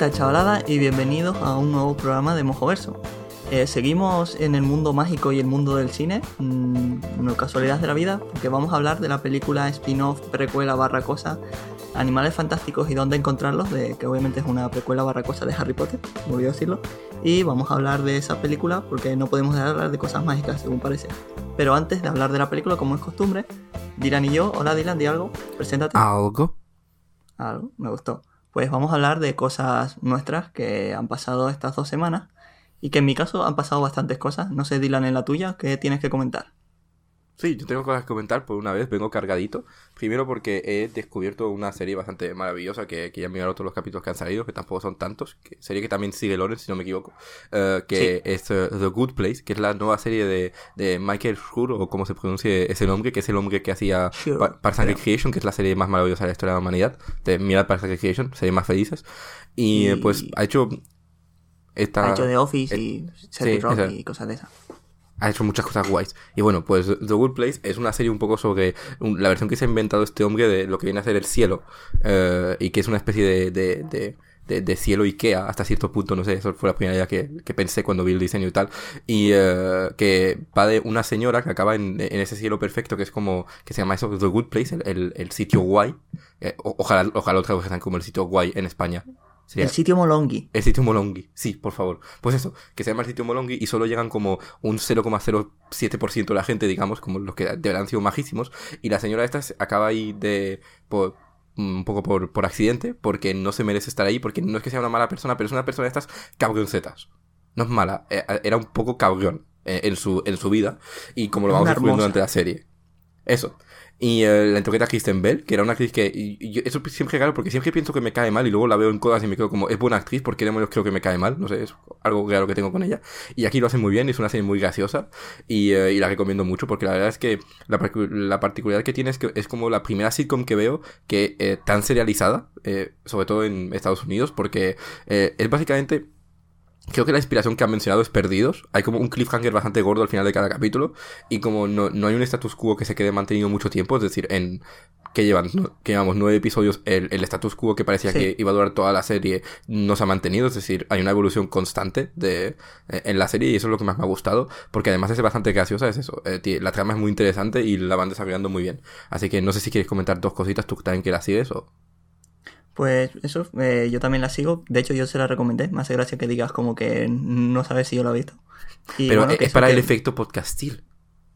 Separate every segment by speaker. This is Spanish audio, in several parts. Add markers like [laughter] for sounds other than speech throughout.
Speaker 1: Hola Olita chavalada y bienvenidos a un nuevo programa de Mojoverso. Eh, seguimos en el mundo mágico y el mundo del cine, mmm, una casualidad de la vida, porque vamos a hablar de la película spin-off, precuela barra cosa, Animales Fantásticos y dónde encontrarlos, de, que obviamente es una precuela barra cosa de Harry Potter, volví a decirlo, y vamos a hablar de esa película porque no podemos dejar de hablar de cosas mágicas según parece. Pero antes de hablar de la película, como es costumbre, Dylan y yo, hola Dylan, di algo, preséntate.
Speaker 2: ¿Algo?
Speaker 1: Algo, me gustó. Pues vamos a hablar de cosas nuestras que han pasado estas dos semanas y que en mi caso han pasado bastantes cosas. No sé, Dylan, en la tuya, ¿qué tienes que comentar?
Speaker 2: Sí, yo tengo cosas que comentar por una vez, vengo cargadito. Primero porque he descubierto una serie bastante maravillosa que, que ya mirado todos los capítulos que han salido, que tampoco son tantos. Que, serie que también sigue Loren, si no me equivoco. Uh, que sí. es uh, The Good Place, que es la nueva serie de, de Michael Schur, o como se pronuncie ese nombre, que es el hombre que hacía
Speaker 1: Sure,
Speaker 2: Parks and. Recreation, que es la serie más maravillosa de la historia de la humanidad. De Mirad Parks and Recreation, series más felices. Y,
Speaker 1: Y-
Speaker 2: pues ha hecho esta...
Speaker 1: ha hecho The Office y
Speaker 2: sí,
Speaker 1: Rock y cosas de esas.
Speaker 2: Ha hecho muchas cosas guays. Y bueno, pues The Good Place es una serie un poco sobre la versión que se ha inventado este hombre de lo que viene a ser el cielo. eh, y que es una especie de, de, de, de- de cielo Ikea hasta cierto punto, no sé, eso fue la primera idea que, pensé cuando vi el diseño y tal. Y eh, que va de una señora que acaba en, en ese cielo perfecto que es como, que se llama eso, The Good Place, el, el, el sitio guay. Eh, ojalá, ojalá lo traduzcan como el sitio guay en España. Sería-
Speaker 1: El sitio Molongi.
Speaker 2: el sitio Molongi, sí, por favor. Pues eso, que se llama el sitio Molongi y solo llegan como un 0,07% de la gente, digamos, como los que de verdad han sido majísimos. Y la señora esta acaba ahí de. Por, un poco por, por accidente, porque no se merece estar ahí, porque no es que sea una mala persona, pero es una persona de estas cabrioncetas. No es mala, eh, era un poco cabrón eh, en, su, en su vida, y como lo vamos descubriendo durante la serie. Eso. Y eh, la interpreta Kristen Bell, que era una actriz que. y- y yo- eso siempre raro porque siempre pienso que me cae mal y luego la veo en cosas y me quedo como, es buena actriz, porque demonios creo que me cae mal? No sé, es algo raro que tengo con ella. Y aquí lo hace muy bien, es una serie muy graciosa y, eh, y la recomiendo mucho porque la verdad es que la, la particularidad que tiene es que es como la primera sitcom que veo que eh, tan serializada, eh, sobre todo en Estados Unidos, porque eh, es básicamente. Creo que la inspiración que han mencionado es Perdidos. Hay como un cliffhanger bastante gordo al final de cada capítulo. Y como no, no hay un status quo que se quede mantenido mucho tiempo, es decir, en que llevan, no- que llevamos nueve episodios, el, el status quo que parecía
Speaker 1: Sí.
Speaker 2: que iba a durar toda la serie no se ha mantenido. Es decir, hay una evolución constante de, eh, en la serie y eso es lo que más me ha gustado. Porque además es bastante graciosa, es eso. eh, la trama es muy interesante y la van desarrollando muy bien. Así que no sé si quieres comentar dos cositas, tú también que la sigues o...
Speaker 1: Pues eso, eh, yo también la sigo. De hecho, yo se la recomendé. Me hace gracia que digas como que no sabes si yo la he visto. Y
Speaker 2: Pero
Speaker 1: bueno,
Speaker 2: es
Speaker 1: que
Speaker 2: para
Speaker 1: que-
Speaker 2: el efecto podcastil.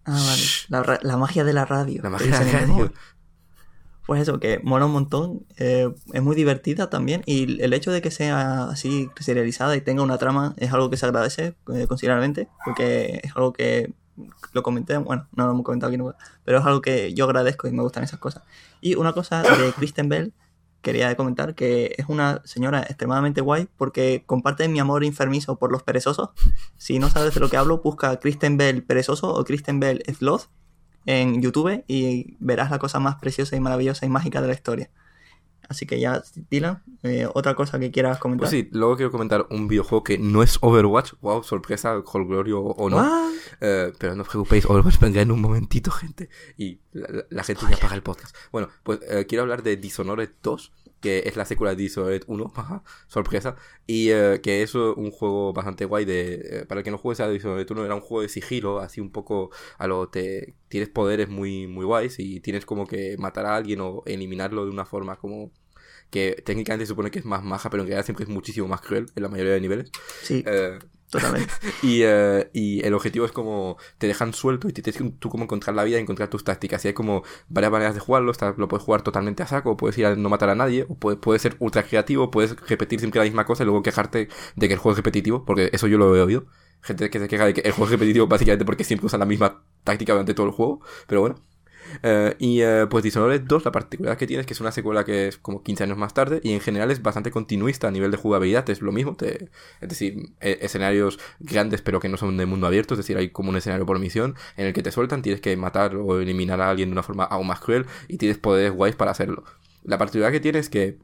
Speaker 1: Ah, vale. La, la magia de la radio.
Speaker 2: La magia de la radio.
Speaker 1: Pues eso, que mola un montón. eh, es muy divertida también. Y el hecho de que sea así serializada y tenga una trama es algo que se agradece eh, considerablemente. Porque es algo que lo comenté, bueno, no lo hemos comentado aquí nunca, pero es algo que yo agradezco y me gustan esas cosas. Y una cosa de Kristen Bell, quería comentar que es una señora extremadamente guay porque comparte mi amor enfermizo por los perezosos. Si no sabes de lo que hablo, busca Kristen Bell perezoso o Kristen Bell sloth en YouTube y verás la cosa más preciosa y maravillosa y mágica de la historia. Así que ya, Dylan, eh, otra cosa que quieras comentar.
Speaker 2: Pues sí, luego quiero comentar un videojuego que no es Overwatch. Wow, sorpresa, Glorio o no.
Speaker 1: What?
Speaker 2: Eh, pero no os preocupéis, Overwatch vendrá en un momentito, gente. Y la, la- la gente ya paga el podcast. Bueno, pues eh, quiero hablar de Dishonored 2, que es la secuela de Dishonored 1, [laughs] ajá, sorpresa. Y eh, que es un juego bastante guay de... para el que no juegue a Dishonored 1, era un juego de sigilo, así un poco a lo... te Tienes poderes muy, muy guays y tienes como que matar a alguien o eliminarlo de una forma como... Que técnicamente se supone que es más maja, pero en realidad siempre es muchísimo más cruel en la mayoría de niveles.
Speaker 1: Sí,
Speaker 2: Eh,
Speaker 1: totalmente. [laughs]
Speaker 2: y, eh, y el objetivo es como te dejan suelto y te tienes que tú como encontrar la vida y encontrar tus tácticas. Y hay como varias maneras de jugarlo. Está- lo puedes jugar totalmente a saco, puedes ir a no matar a nadie, o puedes, puedes ser ultra creativo, puedes repetir siempre la misma cosa y luego quejarte de que el juego es repetitivo, porque eso yo lo he oído. Gente que se queja de que el juego es repetitivo básicamente porque siempre usan la misma táctica durante todo el juego, pero bueno. Eh, y eh, pues Dishonored 2, la particularidad que tiene es que es una secuela que es como 15 años más tarde y en general es bastante continuista a nivel de jugabilidad, es lo mismo, es decir, e- escenarios grandes pero que no son de mundo abierto, es decir, hay como un escenario por misión en el que te sueltan, tienes que matar o eliminar a alguien de una forma aún más cruel y tienes poderes guays para hacerlo. La particularidad que tiene es que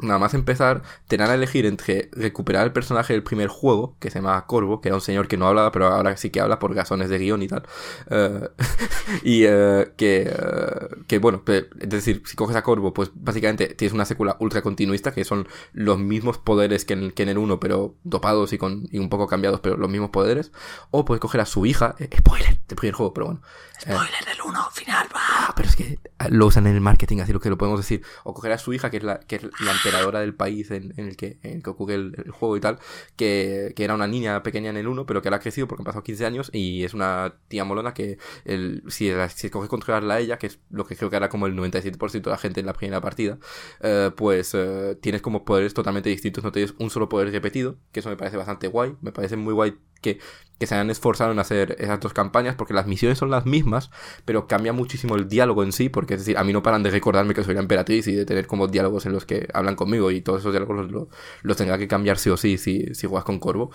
Speaker 2: nada más empezar, te dan a elegir entre recuperar el personaje del primer juego, que se llama Corvo, que era un señor que no hablaba, pero ahora sí que habla por razones de guion y tal. Eh, [laughs] y eh, que, eh, que, bueno, es decir, si coges a Corvo, pues básicamente tienes una secuela ultra continuista, que son los mismos poderes que en, que en el 1, pero dopados y, con, y un poco cambiados, pero los mismos poderes. O puedes coger a su hija, spoiler del primer juego, pero bueno.
Speaker 1: Spoiler del 1, final, va.
Speaker 2: Ah, pero es que lo usan en el marketing, así lo que lo podemos decir. O coger a su hija, que es la, que es la emperadora del país en, el, que, en el que ocurre el, juego y tal, que, que, era una niña pequeña en el 1, pero que ahora ha crecido porque han pasado 15 años y es una tía molona que el, si, si coges controlarla a ella, que es lo que creo que era como el 97% de la gente en la primera partida, eh, pues eh, tienes como poderes totalmente distintos, no tienes un solo poder repetido, que eso me parece bastante guay, me parece muy guay que, se hayan esforzado en hacer esas dos campañas, porque las misiones son las mismas, pero cambia muchísimo el diálogo en sí, porque es decir, a mí no paran de recordarme que soy la emperatriz y de tener como diálogos en los que hablan conmigo y todos esos diálogos los, los, tendrá que cambiar sí o sí si, si juegas con Corvo.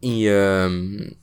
Speaker 2: Y, em,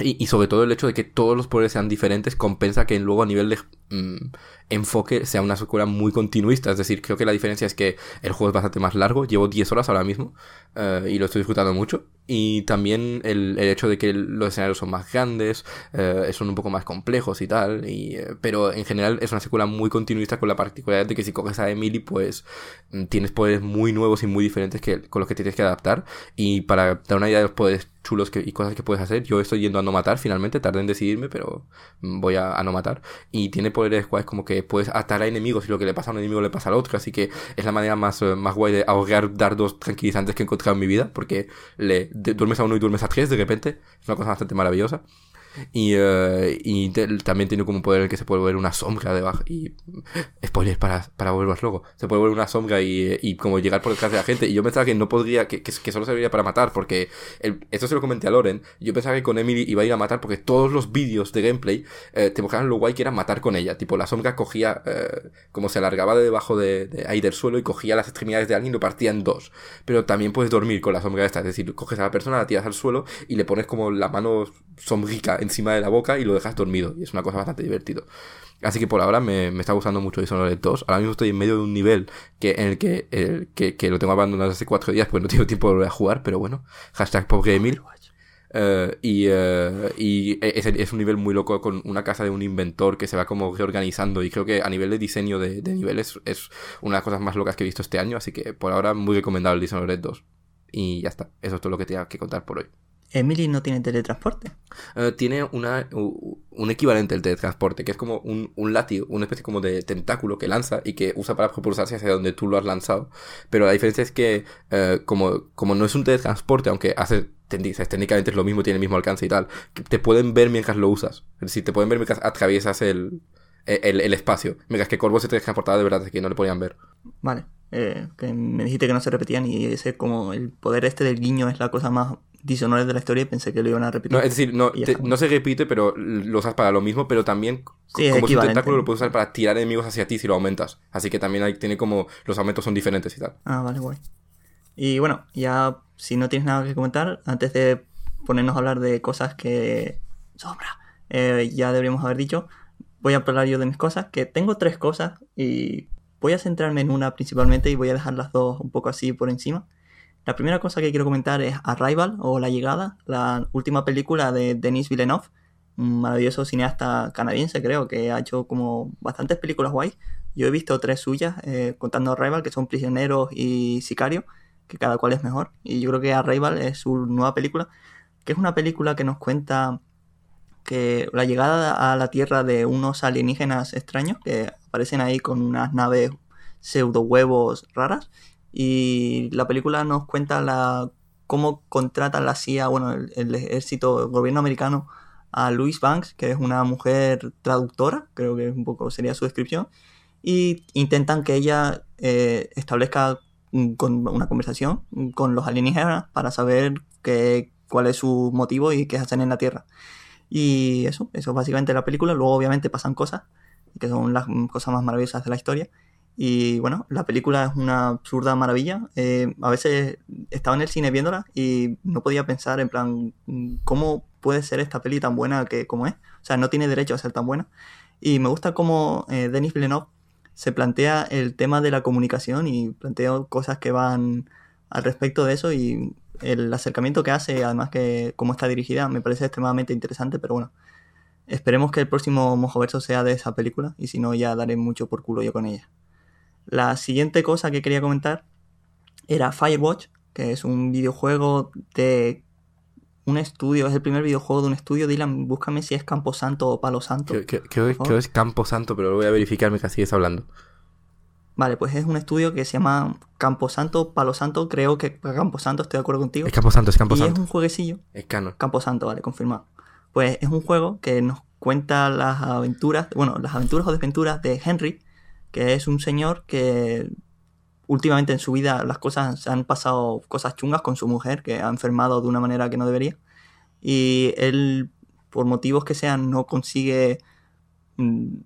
Speaker 2: y, y, sobre todo el hecho de que todos los poderes sean diferentes compensa que luego a nivel de mm, enfoque sea una secuela muy continuista. Es decir, creo que la diferencia es que el juego es bastante más largo. Llevo 10 horas ahora mismo eh, y lo estoy disfrutando mucho. Y también el, el hecho de que los escenarios son más grandes, eh, son un poco más complejos y tal. Y, eh, pero en general es una secuela muy continuista con la particularidad de que si coges a Emily, pues mm, tienes poderes muy nuevos y muy diferentes que, con los que tienes que adaptar. Y para dar una idea de los poderes chulos que, y cosas que puedes hacer. Yo estoy yendo a no matar finalmente, tardé en decidirme, pero voy a, no matar. Y tiene poderes guays como que puedes atar a enemigos y lo que le pasa a un enemigo le pasa al otro. Así que es la manera más, eh, más guay de ahogar dardos tranquilizantes que he encontrado en mi vida, porque le duermes a uno y duermes a tres de repente. Es una cosa bastante maravillosa. Y, y también tiene como poder el que se puede ver una sombra debajo. Y. Spoilers para, para volver loco. Se puede ver una sombra y, y, como llegar por detrás de la gente. Y yo pensaba que no podría. Que, solo serviría para matar. Porque. El, esto se lo comenté a Loren. Yo pensaba que con Emily iba a ir a matar. Porque todos los vídeos de gameplay eh, te mostraban lo guay que era matar con ella. Tipo, la sombra cogía. Eh, como se alargaba de debajo de, de, ahí del suelo. Y cogía las extremidades de alguien y lo partía en dos. Pero también puedes dormir con la sombra esta. Es decir, coges a la persona, la tiras al suelo. Y le pones como la mano sombrica encima de la boca y lo dejas dormido. Y es una cosa bastante divertido. Así que por ahora me, está gustando mucho Dishonored 2. Ahora mismo estoy en medio de un nivel que, en el que, el, que, lo tengo abandonado hace cuatro días porque no tengo [laughs] tiempo de volver a jugar, pero bueno. Hashtag. Uh, y, uh, y es, es, un nivel muy loco con una casa de un inventor que se va como reorganizando y creo que a nivel de diseño de, de niveles es una de las cosas más locas que he visto este año, así que por ahora muy recomendable Dishonored 2. Y ya está, eso es todo lo que tenía que contar por hoy.
Speaker 1: Emily no tiene teletransporte.
Speaker 2: Uh, tiene una, un equivalente al teletransporte, que es como un, un látigo, una especie como de tentáculo que lanza y que usa para propulsarse hacia donde tú lo has lanzado. Pero la diferencia es que, uh, como, como no es un teletransporte, aunque hace técnicamente es lo mismo, tiene el mismo alcance y tal, te pueden ver mientras lo usas. Es decir, te pueden ver mientras atraviesas el, el, el espacio. Mientras que Corvo se teletransportaba de verdad, es que no le podían ver.
Speaker 1: Vale. Eh, que me dijiste que no se repetían y ese como el poder este del guiño es la cosa más Dishonored de la historia y pensé que lo iban a repetir.
Speaker 2: No, es decir, no, te, no se repite, pero lo usas para lo mismo, pero también
Speaker 1: sí,
Speaker 2: como es un tentáculo lo puedes usar para tirar enemigos hacia ti si lo aumentas. Así que también ahí tiene como los aumentos son diferentes y tal.
Speaker 1: Ah, vale, guay. Y bueno, ya si no tienes nada que comentar, antes de ponernos a hablar de cosas que... Sombra. Eh, ya deberíamos haber dicho. Voy a hablar yo de mis cosas, que tengo tres cosas y voy a centrarme en una principalmente y voy a dejar las dos un poco así por encima. La primera cosa que quiero comentar es Arrival o La Llegada, la última película de Denis Villeneuve, un maravilloso cineasta canadiense creo que ha hecho como bastantes películas guay. Yo he visto tres suyas eh, contando Arrival que son Prisioneros y Sicario, que cada cual es mejor. Y yo creo que Arrival es su nueva película, que es una película que nos cuenta que la llegada a la Tierra de unos alienígenas extraños que aparecen ahí con unas naves pseudo huevos raras y la película nos cuenta la cómo contrata la CIA, bueno, el, ejército, el gobierno americano a Louise Banks, que es una mujer traductora, creo que un poco sería su descripción, y intentan que ella eh, establezca con una conversación con los alienígenas para saber qué, cuál es su motivo y qué hacen en la Tierra. Y eso, eso es básicamente la película. Luego obviamente pasan cosas, que son las cosas más maravillosas de la historia. Y bueno, la película es una absurda maravilla. Eh, a veces estaba en el cine viéndola y no podía pensar en plan, ¿cómo puede ser esta peli tan buena que como es? O sea, no tiene derecho a ser tan buena. Y me gusta cómo eh, Denis Villeneuve se plantea el tema de la comunicación y plantea cosas que van al respecto de eso y el acercamiento que hace, además que cómo está dirigida, me parece extremadamente interesante, pero bueno, esperemos que el próximo Mojoverso sea de esa película y si no ya daré mucho por culo yo con ella. La siguiente cosa que quería comentar era Firewatch, que es un videojuego de un estudio, es el primer videojuego de un estudio. Dylan, búscame si es Camposanto o Palo Santo.
Speaker 2: Creo, que es Camposanto, pero lo voy a verificar mientras sigues hablando.
Speaker 1: Vale, pues es un estudio que se llama Camposanto, Palo Santo. Creo que Camposanto, estoy de acuerdo contigo.
Speaker 2: Es Camposanto, es Camposanto.
Speaker 1: Y es un jueguecillo.
Speaker 2: Es canon.
Speaker 1: Camposanto, vale, confirmado. Pues es un juego que nos cuenta las aventuras, bueno, las aventuras o desventuras de Henry, que es un señor que últimamente en su vida las cosas han pasado cosas chungas con su mujer, que ha enfermado de una manera que no debería. Y él, por motivos que sean, no consigue mm,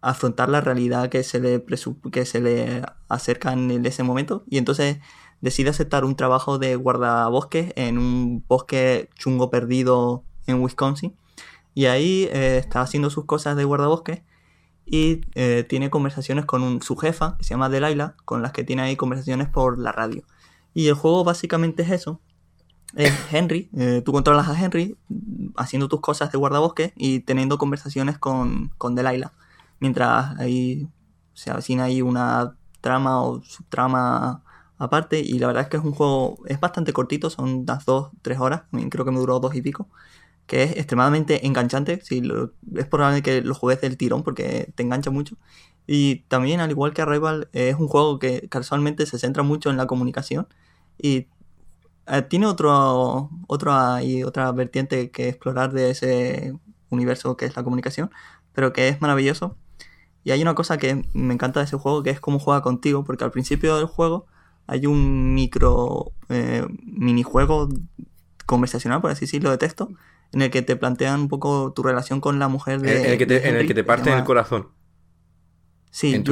Speaker 1: afrontar la realidad que se le, que se le acerca en ese momento. Y entonces decide aceptar un trabajo de guardabosques en un bosque chungo perdido en Wisconsin. Y ahí eh, está haciendo sus cosas de guardabosques y eh, tiene conversaciones con su jefa, que se llama Delilah, con las que tiene ahí conversaciones por la radio. Y el juego básicamente es eso. Es Henry, eh, tú controlas a Henry haciendo tus cosas de guardabosque y teniendo conversaciones con, con Delilah. Mientras ahí se avecina ahí una trama o subtrama aparte. Y la verdad es que es un juego, es bastante cortito, son unas dos, tres horas. Creo que me duró dos y pico que es extremadamente enganchante. Si es probable que lo juegues del tirón porque te engancha mucho. Y también, al igual que Arrival, es un juego que casualmente se centra mucho en la comunicación. Y eh, tiene otro, otro y otra vertiente que explorar de ese universo que es la comunicación, pero que es maravilloso. Y hay una cosa que me encanta de ese juego, que es cómo juega contigo, porque al principio del juego hay un micro eh, minijuego conversacional, por así decirlo, de texto, en el que te plantean un poco tu relación con la mujer de.
Speaker 2: En el que te, en el, que te parte el corazón.
Speaker 1: Sí, en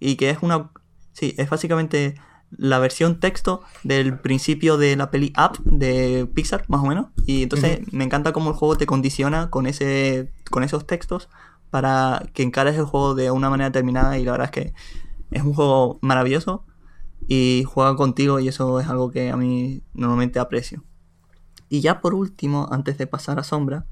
Speaker 1: y que es una. Sí, es básicamente la versión texto del principio de la peli Up de Pixar, más o menos. Y entonces me encanta cómo el juego te condiciona con ese con esos textos para que encares el juego de una manera determinada. Y la verdad es que es un juego maravilloso y juega contigo y eso es algo que a mí normalmente aprecio. Y ya por último, antes de pasar a Sombra,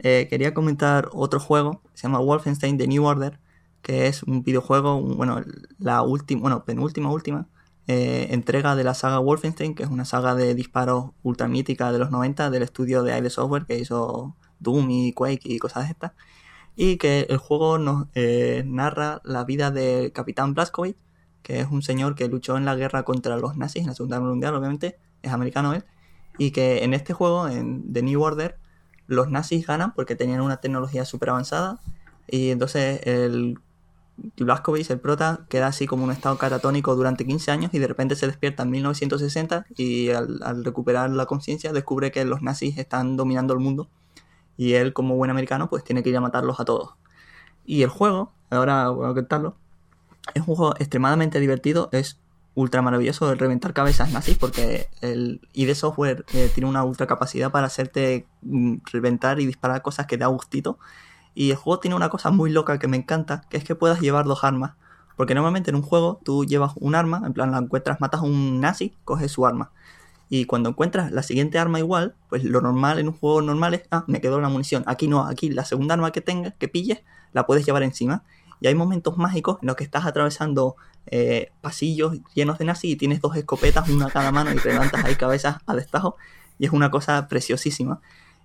Speaker 1: eh, quería comentar otro juego, se llama Wolfenstein The New Order, que es un videojuego, bueno, la última, bueno, penúltima, última eh, entrega de la saga Wolfenstein, que es una saga de disparos ultra mítica de los 90 del estudio de ID Software que hizo Doom y Quake y cosas de estas. Y que el juego nos eh, narra la vida del Capitán Blazkowicz, que es un señor que luchó en la guerra contra los nazis en la Segunda Guerra Mundial, obviamente, es americano él, y que en este juego, en The New Order, los nazis ganan porque tenían una tecnología súper avanzada y entonces el Blazkowicz, el prota, queda así como un estado catatónico durante 15 años y de repente se despierta en 1960 y al, recuperar la conciencia descubre que los nazis están dominando el mundo y él como buen americano pues tiene que ir a matarlos a todos. Y el juego, ahora voy a contarlo, es un juego extremadamente divertido, es ultra maravilloso de reventar cabezas nazis porque el ID Software eh, tiene una ultra capacidad para hacerte mm, reventar y disparar cosas que da gustito. Y el juego tiene una cosa muy loca que me encanta, que es que puedas llevar dos armas. Porque normalmente en un juego tú llevas un arma, en plan la encuentras, matas a un nazi, coges su arma. Y cuando encuentras la siguiente arma igual, pues lo normal en un juego normal es, ah, me quedó la munición. Aquí no, aquí la segunda arma que tengas, que pilles, la puedes llevar encima. Y hay momentos mágicos en los que estás atravesando eh, pasillos llenos de nazis y tienes dos escopetas, una a cada mano y te levantas ahí cabezas a destajo. Y es una cosa preciosísima.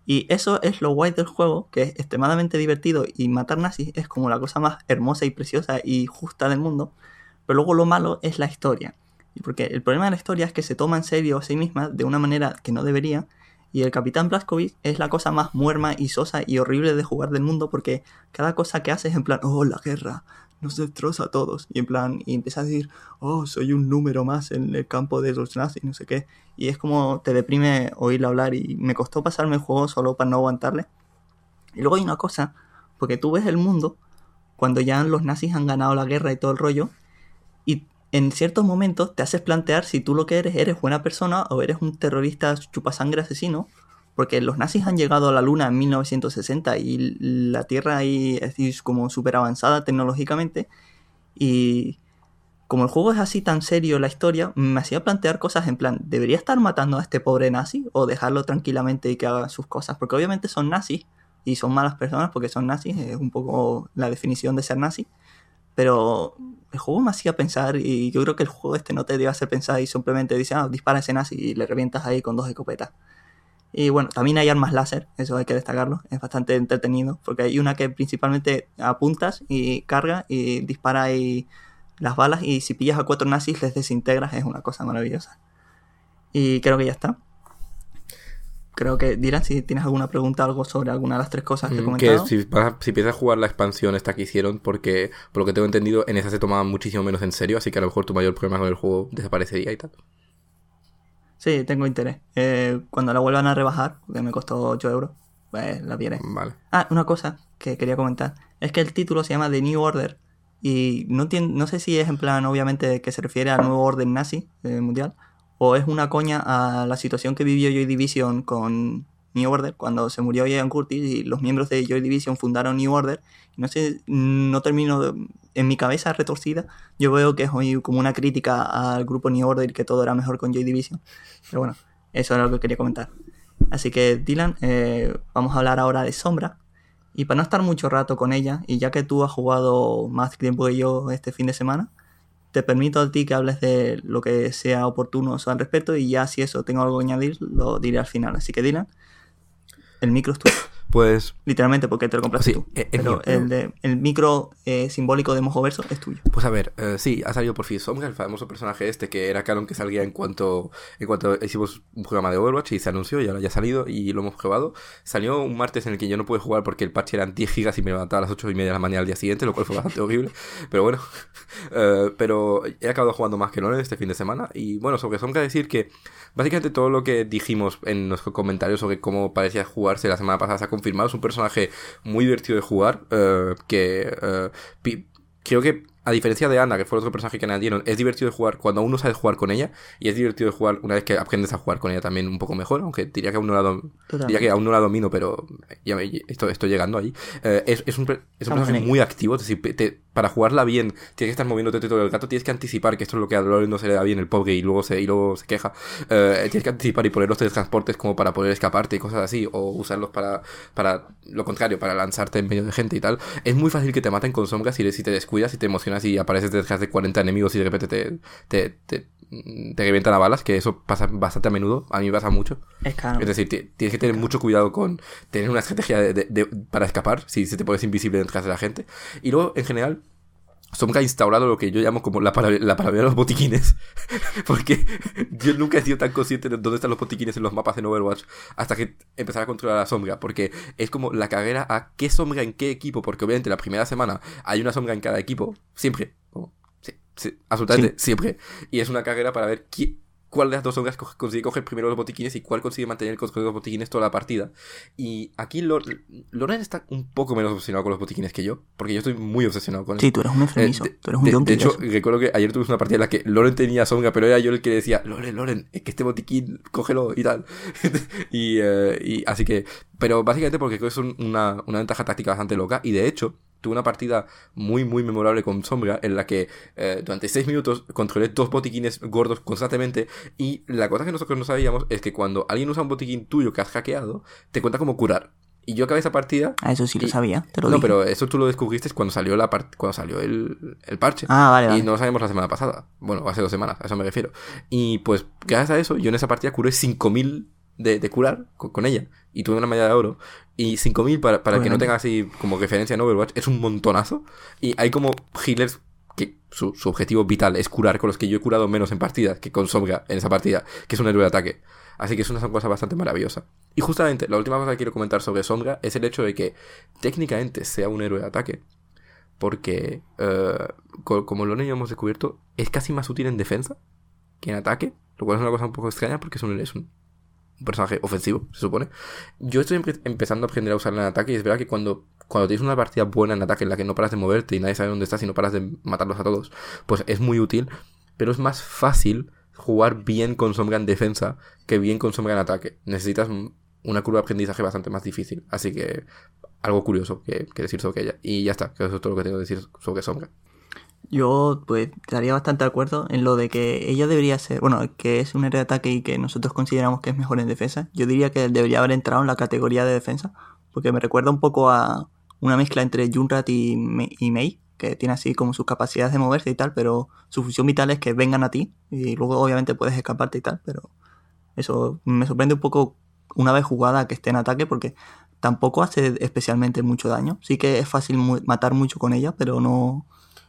Speaker 1: Y eso es lo guay del juego, que es extremadamente divertido y matar nazis es como la cosa más hermosa y preciosa y justa del mundo. Pero luego lo malo es la historia. Porque el problema de la historia es que se toma en serio a sí misma de una manera que no debería. Y el Capitán Blazkowicz es la cosa más muerma y sosa y horrible de jugar del mundo porque cada cosa que hace es en plan, oh, la guerra, nos destroza a todos. Y en plan, y empieza a decir, oh, soy un número más en el campo de los nazis, no sé qué. Y es como te deprime oírlo hablar y me costó pasarme el juego solo para no aguantarle. Y luego hay una cosa, porque tú ves el mundo cuando ya los nazis han ganado la guerra y todo el rollo, y en ciertos momentos te haces plantear si tú lo que eres eres buena persona o eres un terrorista chupasangre asesino, porque los nazis han llegado a la Luna en 1960 y la Tierra ahí es como súper avanzada tecnológicamente. Y como el juego es así tan serio la historia, me hacía plantear cosas en plan, ¿debería estar matando a este pobre nazi o dejarlo tranquilamente y que haga sus cosas? Porque obviamente son nazis y son malas personas porque son nazis, es un poco la definición de ser nazi. Pero el juego me hacía pensar y yo creo que el juego este no te debe hacer pensar y simplemente dice, ah, dispara ese nazi y le revientas ahí con dos escopetas. Y bueno, también hay armas láser, eso hay que destacarlo, es bastante entretenido, porque hay una que principalmente apuntas y carga y dispara ahí las balas y si pillas a cuatro nazis les desintegras, es una cosa maravillosa. Y creo que ya está. Creo que dirán si tienes alguna pregunta algo sobre alguna de las tres cosas que he
Speaker 2: Mm,
Speaker 1: comentado.
Speaker 2: Que si, vas a- si empiezas a jugar la expansión esta que hicieron, porque por lo que tengo entendido, en esa se tomaban muchísimo menos en serio, así que a lo mejor tu mayor problema con el juego desaparecería y tal.
Speaker 1: Sí, tengo interés. Eh, cuando la vuelvan a rebajar, porque me costó 8 euros, pues la veré.
Speaker 2: Vale.
Speaker 1: Ah, una cosa que quería comentar. Es que el título se llama The New Order. Y no, tien- no sé si es en plan, obviamente, que se refiere al nuevo orden nazi eh, mundial. O es una coña a la situación que vivió Joy Division con New Order. Cuando se murió Ian Curtis y los miembros de Joy Division fundaron New Order. No sé, no termino de- en mi cabeza retorcida. Yo veo que es hoy como una crítica al grupo New Order y que todo era mejor con Joy Division. Pero bueno, eso era lo que quería comentar. Así que, Dylan, eh, vamos a hablar ahora de Sombra. Y para no estar mucho rato con ella, y ya que tú has jugado más tiempo que yo este fin de semana, te permito a ti que hables de lo que sea oportuno al respecto y ya si eso tengo algo que añadir, lo diré al final. Así que Dylan, el micro es tuyo.
Speaker 2: Pues
Speaker 1: Literalmente porque te lo compraste
Speaker 2: Sí,
Speaker 1: tú.
Speaker 2: es- es
Speaker 1: Pero
Speaker 2: mío,
Speaker 1: el, de- el micro eh, simbólico de Mojoverso es tuyo.
Speaker 2: Pues a ver, eh, sí, ha salido por fin Sombra, el famoso personaje este que era canon que salía en cuanto en cuanto hicimos un programa de Overwatch y se anunció y ahora ya ha salido y lo hemos probado. Salió un martes en el que yo no pude jugar porque el parche eran 10 gigas y me levantaba a las 8 y media de la mañana al día siguiente, lo cual fue bastante horrible. [laughs] Pero bueno, Eh, pero he acabado jugando más que Loren este fin de semana y bueno, sobre Sombra decir que básicamente todo lo que dijimos en nuestros comentarios sobre cómo parecía jugarse la semana pasada se ha confirmado. Es un personaje muy divertido de jugar eh, que eh, creo que a diferencia de Ana, que fue el otro personaje que añadieron, es divertido de jugar cuando aún no sabes jugar con ella y es divertido de jugar una vez que aprendes a jugar con ella también un poco mejor, aunque diría que aún no la, dom- diría que aún no la domino, pero ya me- estoy, estoy llegando ahí. Eh, es, es un, es un personaje muy activo, es decir, te- para jugarla bien tienes que estar moviéndote todo el gato, tienes que anticipar, que esto es lo que a Loren no se le da bien el pobre y luego se, y luego se queja. Eh, tienes que anticipar y poner los teletransportes como para poder escaparte y cosas así, o usarlos para, para lo contrario, para lanzarte en medio de gente y tal. Es muy fácil que te maten con sombras si, si te descuidas y te emocionas y apareces detrás de 40 enemigos y de repente te, te, te, te revientan a balas, que eso pasa bastante a menudo, a mí me pasa mucho.
Speaker 1: Es caro.
Speaker 2: Es decir, ti- tienes que tener mucho cuidado con tener una estrategia de- de- de- para escapar si se te pones invisible detrás de la gente. Y luego, en general, Somka ha instaurado lo que yo llamo como la, para, la paranoia de los botiquines. [laughs] Porque yo nunca he sido tan consciente de dónde están los botiquines en los mapas en Overwatch hasta que empezar a controlar la sombra. Porque es como la carrera a qué sombra en qué equipo. Porque obviamente la primera semana hay una sombra en cada equipo. Siempre. Como, sí, sí, absolutamente siempre. Y es una carrera para ver qui- cuál de las dos co- consigue coger primero los botiquines y cuál consigue mantener el control de los botiquines toda la partida. Y aquí Lor- Loren está un poco menos obsesionado con los botiquines que yo. Porque yo estoy muy obsesionado con
Speaker 1: Sí, tú eres un enfermizo.
Speaker 2: eh,
Speaker 1: tú eres un
Speaker 2: de- de hecho, recuerdo que ayer tuvimos una partida en la que Loren tenía sombra, pero era yo el que decía, Loren, Loren, es que este botiquín, cógelo y tal. [laughs] y, eh, y así que, pero básicamente porque es un- una, una ventaja táctica bastante loca. Y de hecho, tuve una partida muy, muy memorable con sombra en la que eh, durante 6 minutos controlé dos botiquines gordos constantemente. Y la cosa que nosotros no sabíamos es que cuando alguien usa un botiquín tuyo que has hackeado, te cuenta como curar. Y yo acabé esa partida
Speaker 1: Ah, eso sí lo sabía, te lo
Speaker 2: no,
Speaker 1: dije.
Speaker 2: pero eso tú lo descubriste cuando salió la par- cuando salió el, el parche.
Speaker 1: Ah, vale, vale.
Speaker 2: Y no lo sabemos la semana pasada. Bueno, hace dos semanas, a eso me refiero. Y pues, gracias a eso, yo en esa partida curé 5000 de, de curar con, con ella. Y tuve una medalla de oro. Y 5000 para, para que no tenga así como referencia en Overwatch es un montonazo. Y hay como healers que su, su objetivo vital es curar con los que yo he curado menos en partidas que con Sombra en esa partida, que es un héroe de ataque. Así que es una cosa bastante maravillosa. Y justamente, la última cosa que quiero comentar sobre Sombra es el hecho de que técnicamente sea un héroe de ataque. Porque, eh, co- como lo hemos descubierto, es casi más útil en defensa que en ataque. Lo cual es una cosa un poco extraña porque es un, es un, un personaje ofensivo, se supone. Yo estoy empe- empezando a aprender a usarla en ataque y es verdad que cuando, cuando tienes una partida buena en ataque en la que no paras de moverte y nadie sabe dónde estás y no paras de matarlos a todos, pues es muy útil. Pero es más fácil jugar bien con sombra en defensa que bien con sombra en ataque. Necesitas una curva de aprendizaje bastante más difícil. Así que algo curioso que, que decir sobre ella. Y ya está, que eso es todo lo que tengo que decir sobre sombra.
Speaker 1: Yo, pues, estaría bastante de acuerdo en lo de que ella debería ser, bueno, que es un héroe de ataque y que nosotros consideramos que es mejor en defensa. Yo diría que debería haber entrado en la categoría de defensa, porque me recuerda un poco a una mezcla entre Junrat y, y Mei, que tiene así como sus capacidades de moverse y tal, pero su función vital es que vengan a ti y luego obviamente puedes escaparte y tal, pero eso me sorprende un poco una vez jugada que esté en ataque porque tampoco hace especialmente mucho daño. Sí que es fácil matar mucho con ella, pero no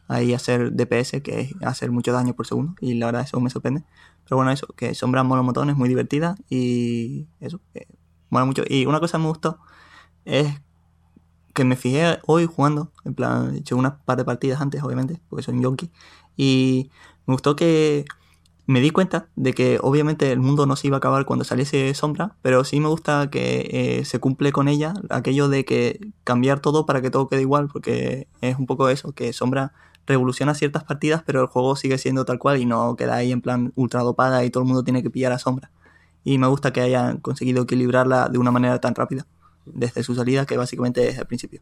Speaker 1: ahí hacer DPS, que es hacer mucho daño por segundo. Y la verdad, eso me sorprende. Pero bueno, eso, que Sombra Monomotón es muy divertida y eso, que mola mucho. Y una cosa que me gustó es que me fijé hoy jugando, en plan, he hecho unas par de partidas antes, obviamente, porque soy un yonki. Y me gustó que me di cuenta de que obviamente el mundo no se iba a acabar cuando saliese sombra, pero sí me gusta que eh, se cumple con ella aquello de que cambiar todo para que todo quede igual, porque es un poco eso, que sombra revoluciona ciertas partidas, pero el juego sigue siendo tal cual y no queda ahí en plan ultra dopada y todo el mundo tiene que pillar a sombra. Y me gusta que hayan conseguido equilibrarla de una manera tan rápida, desde su salida, que básicamente es el principio.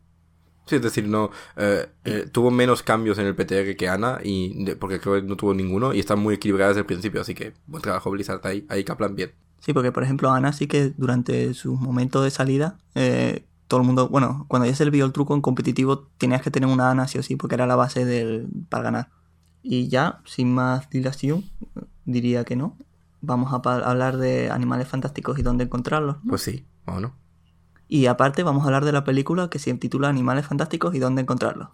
Speaker 2: Sí, es decir, no eh, eh, tuvo menos cambios en el PTR que Ana, y porque creo que no tuvo ninguno, y está muy equilibrada desde el principio, así que buen trabajo Blizzard ahí, ahí Kaplan bien.
Speaker 1: Sí, porque por ejemplo Ana sí que durante su momento de salida, eh, todo el mundo, bueno, cuando ya se le vio el truco en competitivo, tenías que tener una Ana sí o sí, porque era la base del, para ganar. Y ya, sin más dilación, diría que no. Vamos a hablar de animales fantásticos y dónde encontrarlos.
Speaker 2: Pues sí, no
Speaker 1: y aparte vamos a hablar de la película que se titula Animales Fantásticos y dónde encontrarlos.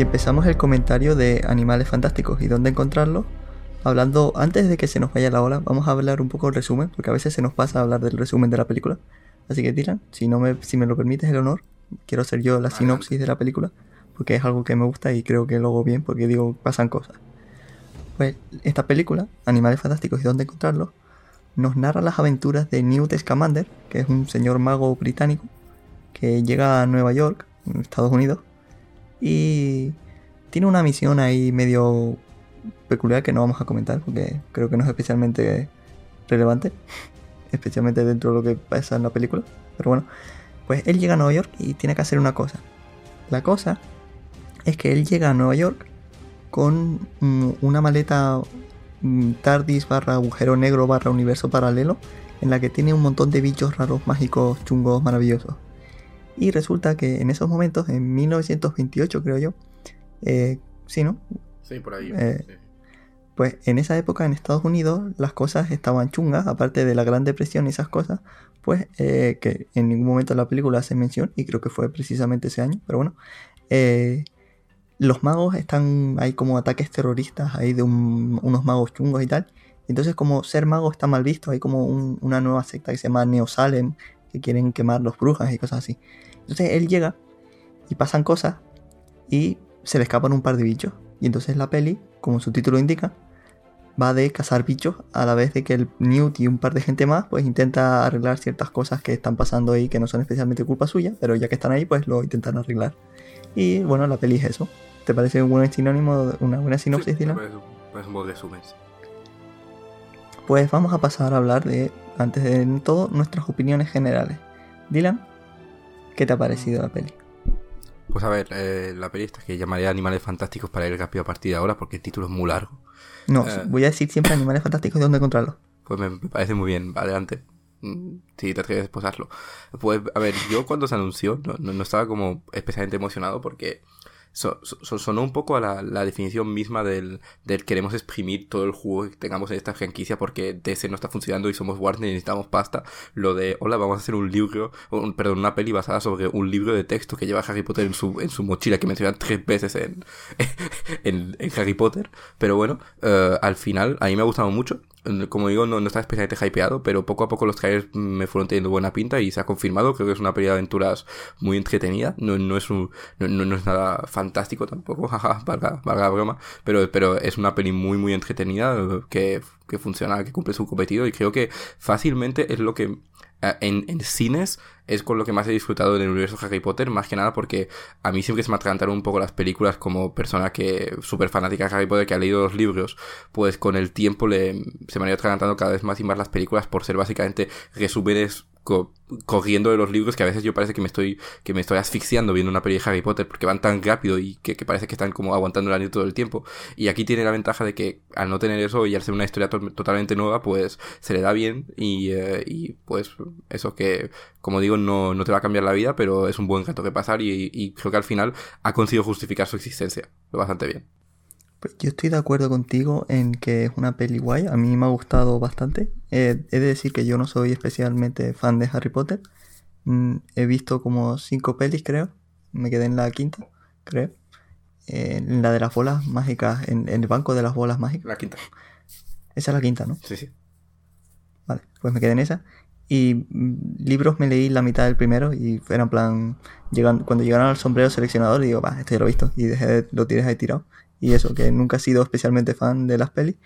Speaker 1: Y empezamos el comentario de Animales Fantásticos y dónde encontrarlos. Hablando, antes de que se nos vaya la ola, vamos a hablar un poco del resumen, porque a veces se nos pasa a hablar del resumen de la película. Así que Dylan, si, no me, si me lo permites el honor, quiero hacer yo la sinopsis de la película, porque es algo que me gusta y creo que lo hago bien, porque digo, pasan cosas. Pues esta película, Animales Fantásticos y dónde encontrarlos, nos narra las aventuras de Newt Scamander, que es un señor mago británico que llega a Nueva York, en Estados Unidos, y tiene una misión ahí medio peculiar que no vamos a comentar porque creo que no es especialmente relevante, [laughs] especialmente dentro de lo que pasa en la película. Pero bueno, pues él llega a Nueva York y tiene que hacer una cosa. La cosa es que él llega a Nueva York con una maleta mm, TARDIS barra agujero negro barra universo paralelo en la que tiene un montón de bichos raros, mágicos, chungos, maravillosos. Y resulta que en esos momentos, en 1928 creo yo, eh, sí, ¿no?
Speaker 2: Sí, por ahí.
Speaker 1: Eh, pues en esa época en Estados Unidos las cosas estaban chungas, aparte de la Gran Depresión y esas cosas, pues eh, que en ningún momento en la película hace mención, y creo que fue precisamente ese año, pero bueno, los magos están, hay como ataques terroristas ahí de unos magos chungos y tal, entonces como ser mago está mal visto, hay como una nueva secta que se llama Neo Salem, que quieren quemar los brujas y cosas así. Entonces él llega y pasan cosas y se le escapan un par de bichos. Y entonces la peli, como su título indica, va de cazar bichos a la vez de que el Newt y un par de gente más pues intenta arreglar ciertas cosas que están pasando ahí que no son especialmente culpa suya, pero ya que están ahí pues lo intentan arreglar. Y bueno, la peli es eso. ¿Te parece un buen sinónimo, una buena sinopsis,
Speaker 2: sí, Pues un buen resumen.
Speaker 1: Pues vamos a pasar a hablar de, antes de todo, nuestras opiniones generales. Dylan, ¿qué te ha parecido la peli?
Speaker 2: Pues a ver, eh, la peli esta que llamaría Animales Fantásticos para ir rápido a partir de ahora porque el título es muy largo.
Speaker 1: No, eh, voy a decir siempre Animales Fantásticos y dónde encontrarlos.
Speaker 2: Pues me, parece muy bien, adelante. Mm, si te atreves a posarlo. Pues a ver, yo cuando se anunció no, no, estaba como especialmente emocionado porque sonó un poco a la, definición misma del, queremos exprimir todo el juego que tengamos en esta franquicia porque DC no está funcionando y somos Warner y necesitamos pasta. Lo de, hola, vamos a hacer un libro, perdón, una peli basada sobre un libro de texto que lleva Harry Potter en su, en su mochila que mencionan tres veces [laughs] en, Harry Potter. Pero bueno, eh, al final, a mí me ha gustado mucho como digo, no, no estaba especialmente hypeado, pero poco a poco los trailers me fueron teniendo buena pinta y se ha confirmado. Creo que es una peli de aventuras muy entretenida. No, no es un, no, no, es nada fantástico tampoco, [laughs] jaja, valga, valga la broma. Pero, pero es una peli muy, muy entretenida que, que funciona, que cumple su cometido y creo que fácilmente es lo que eh, en, en, cines es con lo que más he disfrutado del universo Harry Potter, más que nada porque a mí siempre se me atragantaron un poco las películas como persona que súper fanática de Harry Potter, que ha leído los libros, pues con el tiempo le, se me han ido atragantando cada vez más y más las películas por ser básicamente resúmenes corriendo de los libros que a veces yo parece que me estoy que me estoy asfixiando viendo una peli de Harry Potter porque van tan rápido y que, parece que están como aguantando el año todo el tiempo. Y aquí tiene la ventaja de que al no tener eso y al ser una historia totalmente nueva pues se le da bien y, eh, y pues eso que como digo no, no te va a cambiar la vida pero es un buen reto que pasar y, y creo que al final ha conseguido justificar su existencia. Bastante bien
Speaker 1: pues yo estoy de acuerdo contigo en que es una peli guay. A mí me ha gustado bastante. Eh, he de decir que yo no soy especialmente fan de Harry Potter. Mm, he visto como cinco pelis, creo. Me quedé en la quinta, creo. en la de las bolas mágicas, en, el banco de las bolas mágicas.
Speaker 2: La quinta.
Speaker 1: Esa es la quinta, ¿no?
Speaker 2: Sí, sí.
Speaker 1: Vale, pues me quedé en esa. Y mm, libros me leí la mitad del primero y era en plan, llegan, cuando llegaron al sombrero seleccionador, digo, va, este ya lo he visto. Y dejé, lo tienes ahí tirado y eso, que nunca he sido especialmente fan de las pelis.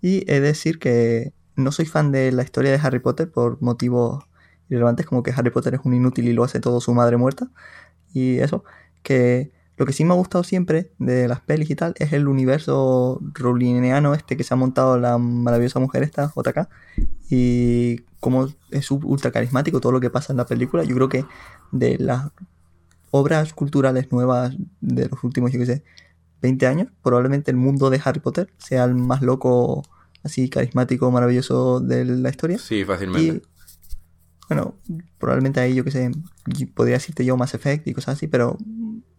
Speaker 1: Y he de decir que no soy fan de la historia de Harry Potter por motivos irrelevantes, como que Harry Potter es un inútil y lo hace todo su madre muerta. Y eso, que lo que sí me ha gustado siempre de las pelis y tal es el universo rowlingiano este que se ha montado la maravillosa mujer esta, JK, y como es ultra carismático todo lo que pasa en la película. Yo creo que de las obras culturales nuevas de los últimos, yo qué sé, 20 años, probablemente el mundo de Harry Potter sea el más loco, así carismático, maravilloso de la historia.
Speaker 2: Sí, fácilmente.
Speaker 1: bueno, probablemente ahí yo que sé, podría decirte yo Mass Effect y cosas así, pero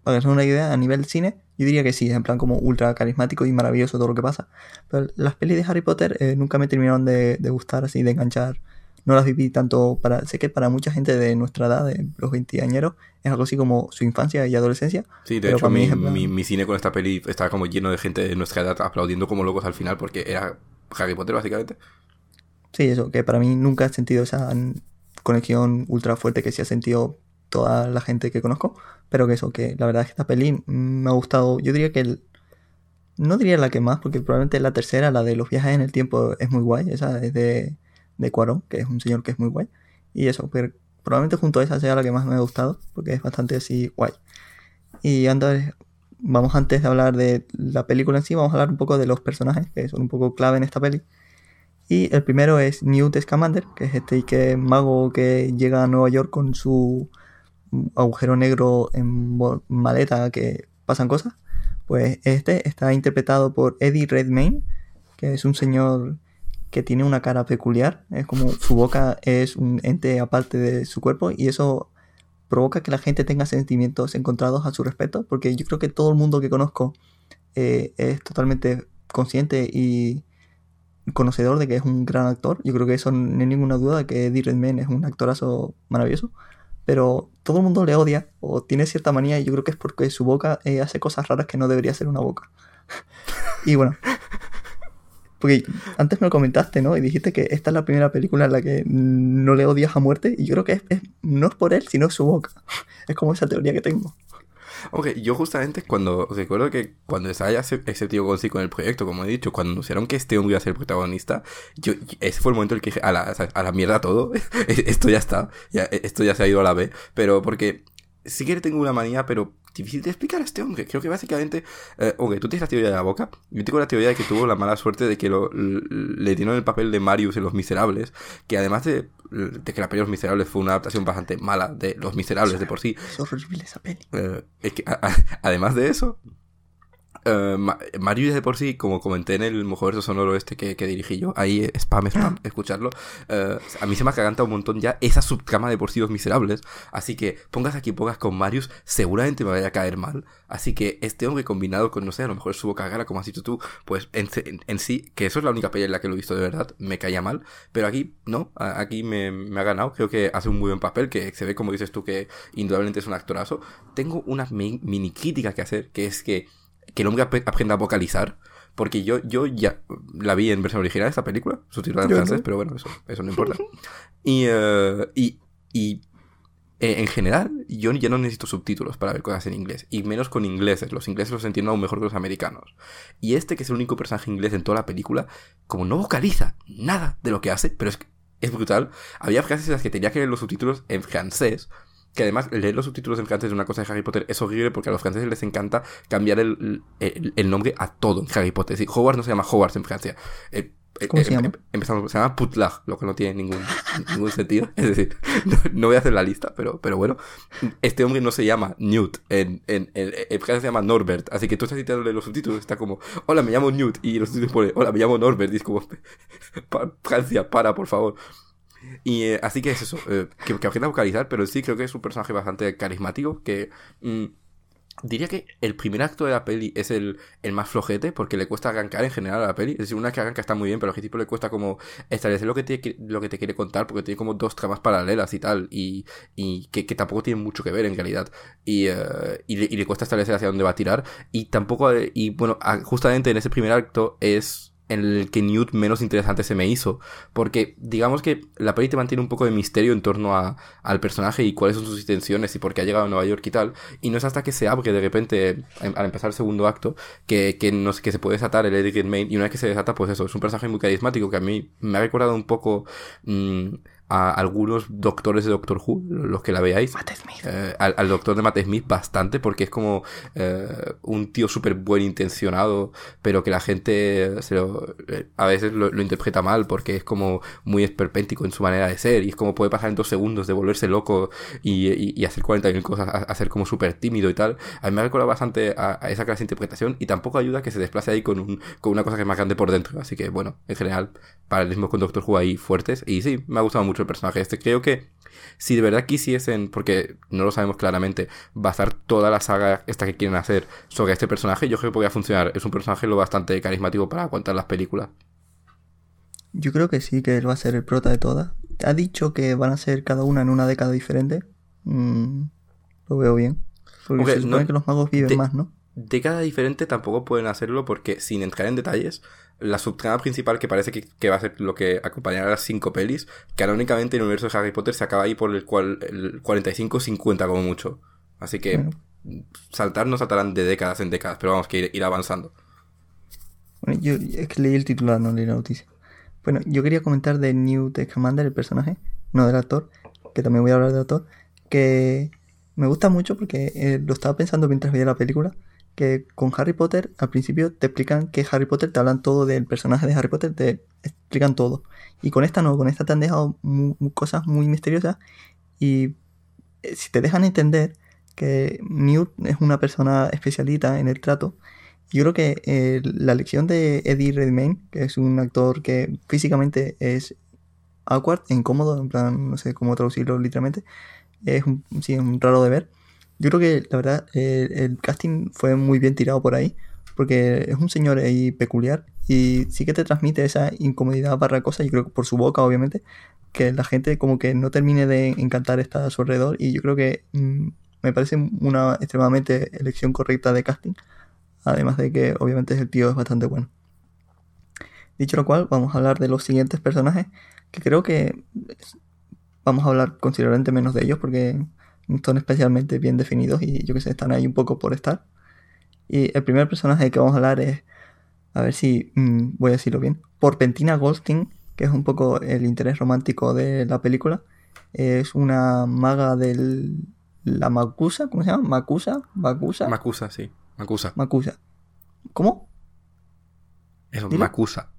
Speaker 1: para que sea una idea, a nivel cine, yo diría que sí, en plan como ultra carismático y maravilloso todo lo que pasa. Pero las pelis de Harry Potter eh, nunca me terminaron de, de gustar, así, de enganchar no las viví tanto para. Sé que para mucha gente de nuestra edad, de los 20 añeros, es algo así como su infancia y adolescencia.
Speaker 2: Sí, de hecho, mi, mi, cine con esta peli estaba como lleno de gente de nuestra edad aplaudiendo como locos al final porque era Harry Potter, básicamente.
Speaker 1: Sí, eso, que para mí nunca he sentido esa conexión ultra fuerte que sí ha sentido toda la gente que conozco. Pero que eso, que la verdad es que esta peli me ha gustado. Yo diría que el, no diría la que más, porque probablemente la tercera, la de los viajes en el tiempo, es muy guay. Esa es de de Cuarón, que es un señor que es muy guay. Y eso, probablemente junto a esa sea la que más me ha gustado, porque es bastante así guay. Y antes, vamos antes de hablar de la película en sí, vamos a hablar un poco de los personajes, que son un poco clave en esta peli. Y el primero es Newt Scamander, que es este que mago que llega a Nueva York con su agujero negro en maleta que pasan cosas. Pues este está interpretado por Eddie Redmayne, que es un señor que tiene una cara peculiar, es como su boca es un ente aparte de su cuerpo y eso provoca que la gente tenga sentimientos encontrados a su respecto, porque yo creo que todo el mundo que conozco eh, es totalmente consciente y conocedor de que es un gran actor. Yo creo que eso no hay ninguna duda que Eddie Redmayne es un actorazo maravilloso, pero todo el mundo le odia o tiene cierta manía y yo creo que es porque su boca eh, hace cosas raras que no debería ser una boca. [laughs] y bueno, porque antes me lo comentaste, ¿no? Y dijiste que esta es la primera película en la que no le odias a muerte. Y yo creo que es, no es por él, sino su boca. Es como esa teoría que tengo.
Speaker 2: Ok, yo justamente cuando recuerdo que cuando estaba ya ese, tío con el proyecto, como he dicho, cuando anunciaron que este hombre iba a ser el protagonista, yo, ese fue el momento en el que dije, a la, a la mierda todo, [laughs] esto ya está, ya, esto ya se ha ido a la B, pero porque sí que tengo una manía, pero difícil de explicar a este hombre. Creo que básicamente, eh, tú tienes la teoría de la boca. Yo tengo la teoría de que tuvo la mala suerte de que lo, le dieron el papel de Marius en Los Miserables, que además de, de que la peli Los Miserables fue una adaptación bastante mala de Los Miserables de por sí.
Speaker 1: Es horrible esa peli.
Speaker 2: Eh, es que además de eso, Uh, Mario de por sí, como comenté en el Mojoverso Sonoro este que, que, dirigí yo, ahí spam, spam, escucharlo, uh, a mí se me ha cagado un montón ya esa subtrama de por sí los miserables, así que pongas aquí pongas con Marius, seguramente me vaya a caer mal, así que este hombre combinado con, no sé, a lo mejor su boca cara, como has dicho tú, pues en, en, sí, que eso es la única peli en la que lo he visto de verdad, me caía mal, pero aquí no, aquí me, me, ha ganado, creo que hace un muy buen papel, que se ve como dices tú que indudablemente es un actorazo, tengo una mini crítica que hacer, que es que que el hombre aprenda a vocalizar. Porque yo, yo ya la vi en versión original esta película, subtitulada en francés, pero bueno, eso, eso no importa. y, eh, y, y eh, en general, yo ya no necesito subtítulos para ver cosas en inglés. Y menos con ingleses. Los ingleses los entiendo aún mejor que los americanos. Y este, que es el único personaje inglés en toda la película, como no vocaliza nada de lo que hace, pero es, es brutal. Había frases en las que tenía que leer los subtítulos en francés que además leer los subtítulos en francés de una cosa de Harry Potter es horrible porque a los franceses les encanta cambiar el, el, nombre a todo en Harry Potter. Sí, Hogwarts no se llama Hogwarts en Francia. Eh,
Speaker 1: eh, ¿Cómo se,
Speaker 2: eh,
Speaker 1: llama?
Speaker 2: Empezamos, se llama Putlag, lo que no tiene ningún, ningún sentido. [laughs] Es decir, no, voy a hacer la lista, pero, pero bueno. Este hombre no se llama Newt, en, en, en, Francia se llama Norbert. Así que tú estás citándole los subtítulos, está como, hola, me llamo Newt. Y los subtítulos pone, hola, me llamo Norbert. Y es como, [laughs] Francia, para, por favor. Y eh, así que es eso, eh, que, que aprenda a vocalizar, pero sí creo que es un personaje bastante carismático, que mm, diría que el primer acto de la peli es el, el, más flojete, porque le cuesta arrancar en general a la peli, es decir, una que arranca está muy bien, pero al principio le cuesta como establecer lo que, te, lo que te quiere contar, porque tiene como dos tramas paralelas y tal, y, y que, que tampoco tienen mucho que ver en realidad, y, uh, y, le, y, le, cuesta establecer hacia dónde va a tirar, y tampoco, y bueno, justamente en ese primer acto es el que Newt menos interesante se me hizo. Porque digamos que la peli te mantiene un poco de misterio en torno a, al personaje y cuáles son sus intenciones y por qué ha llegado a Nueva York y tal. Y no es hasta que se abre de repente, em, al empezar el segundo acto, que, que, que se puede desatar el Eddie Main. Y una vez que se desata, pues eso, es un personaje muy carismático que a mí me ha recordado un poco... Mmm, a algunos doctores de Doctor Who, los que la veáis. Eh, al, doctor de Matt Smith bastante, porque es como eh, un tío súper buen intencionado, pero que la gente se lo, eh, a veces lo, interpreta mal, porque es como muy esperpéntico en su manera de ser, y es como puede pasar en dos segundos de volverse loco y, y, hacer 40.000 cosas, a, ser como súper tímido y tal. A mí me ha recordado bastante a, esa clase de interpretación, y tampoco ayuda que se desplace ahí con, un, con una cosa que es más grande por dentro. Así que, bueno, en general, paralelismo con Doctor Who ahí fuertes, y sí, me ha gustado mucho el personaje este. Creo que si de verdad quisiesen, porque no lo sabemos claramente, basar toda la saga esta que quieren hacer sobre este personaje, yo creo que podría funcionar. Es un personaje lo bastante carismático para aguantar las películas.
Speaker 1: Yo creo que sí, que él va a ser el prota de todas. Ha dicho que van a ser cada una en una década diferente. Mm, lo veo bien. Porque se supone que los magos viven más, ¿no?
Speaker 2: Década diferente tampoco pueden hacerlo porque, sin entrar en detalles, la subtrama principal que parece que, va a ser lo que acompañará a las cinco pelis, canónicamente en el universo de Harry Potter se acaba ahí por el, cual, el 45-50 como mucho. Así que saltar no saltarán de décadas en décadas, pero vamos que ir, avanzando.
Speaker 1: Bueno, yo es que leí el titular, no leí la noticia. Bueno, yo quería comentar de Newt Scamander, el personaje, no del actor, que también voy a hablar del actor, que me gusta mucho porque eh, lo estaba pensando mientras veía la película que con Harry Potter al principio te explican que Harry Potter, te hablan todo del personaje de Harry Potter, te explican todo. Y con esta no, con esta te han dejado cosas muy misteriosas y eh, si te dejan entender que Newt es una persona especialita en el trato, yo creo que eh, la lección de Eddie Redmayne, que es un actor que físicamente es awkward incómodo, en plan, no sé cómo traducirlo literalmente, es un, sí, un raro de ver yo creo que la verdad el casting fue muy bien tirado por ahí, porque es un señor ahí peculiar y sí que te transmite esa incomodidad barra cosa, yo creo que por su boca obviamente, que la gente como que no termine de encantar estar a su alrededor y yo creo que mm, me parece una extremadamente elección correcta de casting, además de que obviamente el tío es bastante bueno. Dicho lo cual, vamos a hablar de los siguientes personajes, que creo que vamos a hablar considerablemente menos de ellos porque son especialmente bien definidos y yo que sé, están ahí un poco por estar. Y el primer personaje que vamos a hablar es, a ver si mm, voy a decirlo bien, Porpentina Goldstein, que es un poco el interés romántico de la película. Es una maga del... La Macusa, ¿cómo se llama? Macusa, Macusa.
Speaker 2: Macusa, sí. Macusa.
Speaker 1: Macusa. ¿Cómo?
Speaker 2: Eso, Macusa.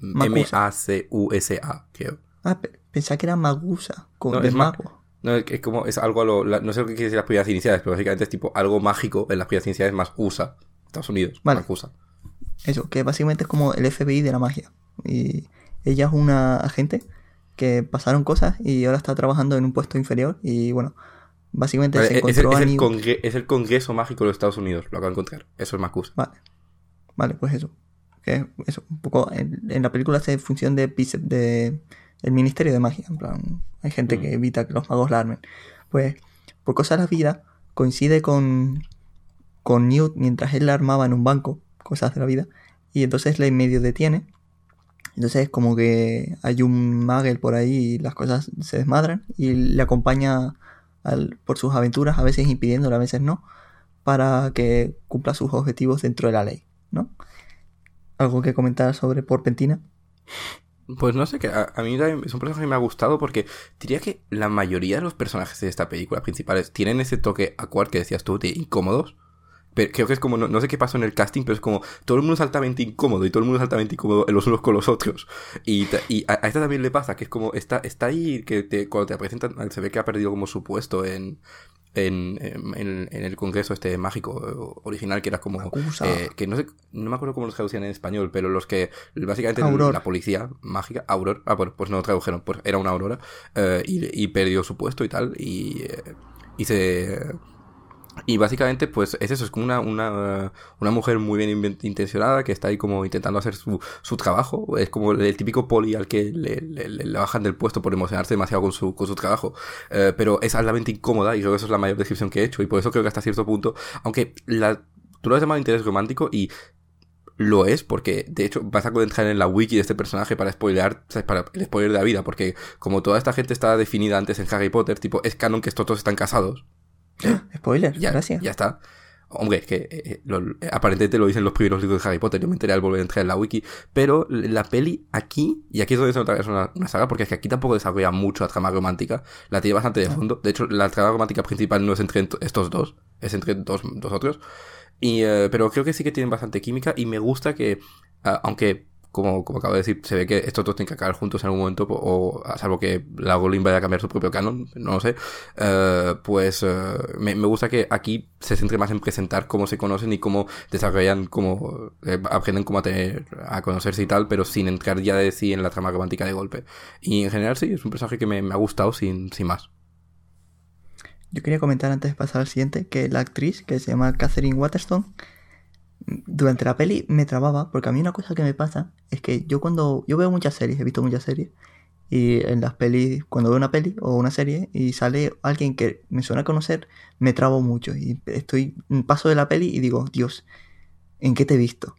Speaker 2: M-A-C-U-S-A, creo.
Speaker 1: Ah, pensaba que era Magusa, con de mago.
Speaker 2: No, es como, es algo a lo, no sé lo que quiere decir las primeras iniciales, pero básicamente es tipo algo mágico en las primeras iniciales más USA. Estados Unidos.
Speaker 1: Vale.
Speaker 2: Una acusa.
Speaker 1: Eso, que básicamente es como el FBI de la magia. Y ella es una agente que pasaron cosas y ahora está trabajando en un puesto inferior y bueno, básicamente
Speaker 2: Vale,
Speaker 1: se
Speaker 2: es, es el,
Speaker 1: encontró
Speaker 2: es el congre- es el Congreso Mágico de los Estados Unidos, lo acabo de encontrar. Eso es Macusa.
Speaker 1: Vale. Vale, pues eso. Que eso, un poco en, en la película hace función de, de el Ministerio de Magia. En plan, hay gente
Speaker 2: Mm.
Speaker 1: que evita que los magos la armen. Pues, por cosas de la vida, coincide con, con Newt mientras él la armaba en un banco, cosas de la vida, y entonces le medio detiene. Entonces, como que hay un Magel por ahí y las cosas se desmadran, y le acompaña al- por sus aventuras, a veces impidiéndole, a veces no, para que cumpla sus objetivos dentro de la ley, ¿no? ¿Algo que comentar sobre Porpentina?
Speaker 2: Pues no sé, que a, a mí es un personaje que me ha gustado porque diría que la mayoría de los personajes de esta película principales tienen ese toque aquar que decías tú, de incómodos. Pero creo que es como, no, no sé qué pasó en el casting, pero es como todo el mundo es altamente incómodo y todo el mundo es altamente incómodo los unos con los otros. Y, y a, a esta también le pasa, que es como, está, está ahí, que te- cuando te presentan, se ve que ha perdido como su puesto en, en, en, en el congreso este mágico eh, original, que era como, eh, que no sé, no me acuerdo cómo los traducían en español, pero los que básicamente la policía mágica, Aurora, ah, bueno, pues no lo tradujeron, pues era una Aurora, eh, y, y perdió su puesto y tal, y, eh, y se... Y básicamente, pues es eso, es como una, una, una mujer muy bien intencionada que está ahí como intentando hacer su, su trabajo. Es como el típico poli al que le, le- le- bajan del puesto por emocionarse demasiado con su, con su trabajo. Eh, pero es altamente incómoda y creo que eso es la mayor descripción que he hecho. Y por eso creo que hasta cierto punto, aunque la, tú lo has llamado interés romántico y lo es porque de hecho vas a entrar en la wiki de este personaje para spoilear, para el spoiler de la vida, porque como toda esta gente está definida antes en Harry Potter, tipo, es canon que estos dos están casados. [gasps]
Speaker 1: Spoiler,
Speaker 2: Ya,
Speaker 1: gracias.
Speaker 2: ya está. Hombre, es que eh, eh, lo- eh, aparentemente lo dicen los primeros libros de Harry Potter, yo me enteré al volver a entrar en la wiki, pero la peli aquí, y aquí es donde se nota que es una, una saga, porque es que aquí tampoco desarrolla mucho la trama romántica, la tiene bastante de fondo, de hecho la trama romántica principal no es entre ent- estos dos, es entre dos, dos otros, y, eh, pero creo que sí que tienen bastante química y me gusta que, ah, aunque como, como acabo de decir, se ve que estos dos tienen que acabar juntos en algún momento, o a salvo que la Rowling vaya a cambiar su propio canon, no lo sé, eh, pues eh, me, me gusta que aquí se centre más en presentar cómo se conocen y cómo desarrollan, cómo eh, aprenden cómo a, tener, a conocerse y tal, pero sin entrar ya de sí en la trama romántica de golpe. Y en general sí, es un personaje que me, me ha gustado sin, sin más.
Speaker 1: Yo quería comentar antes de pasar al siguiente que la actriz, que se llama Catherine Waterston, durante la peli me trababa, porque a mí una cosa que me pasa es que yo cuando yo veo muchas series, he visto muchas series, y en las pelis, cuando veo una peli o una serie y sale alguien que me suena a conocer, me trabo mucho y estoy paso de la peli y digo, Dios, ¿en qué te he visto?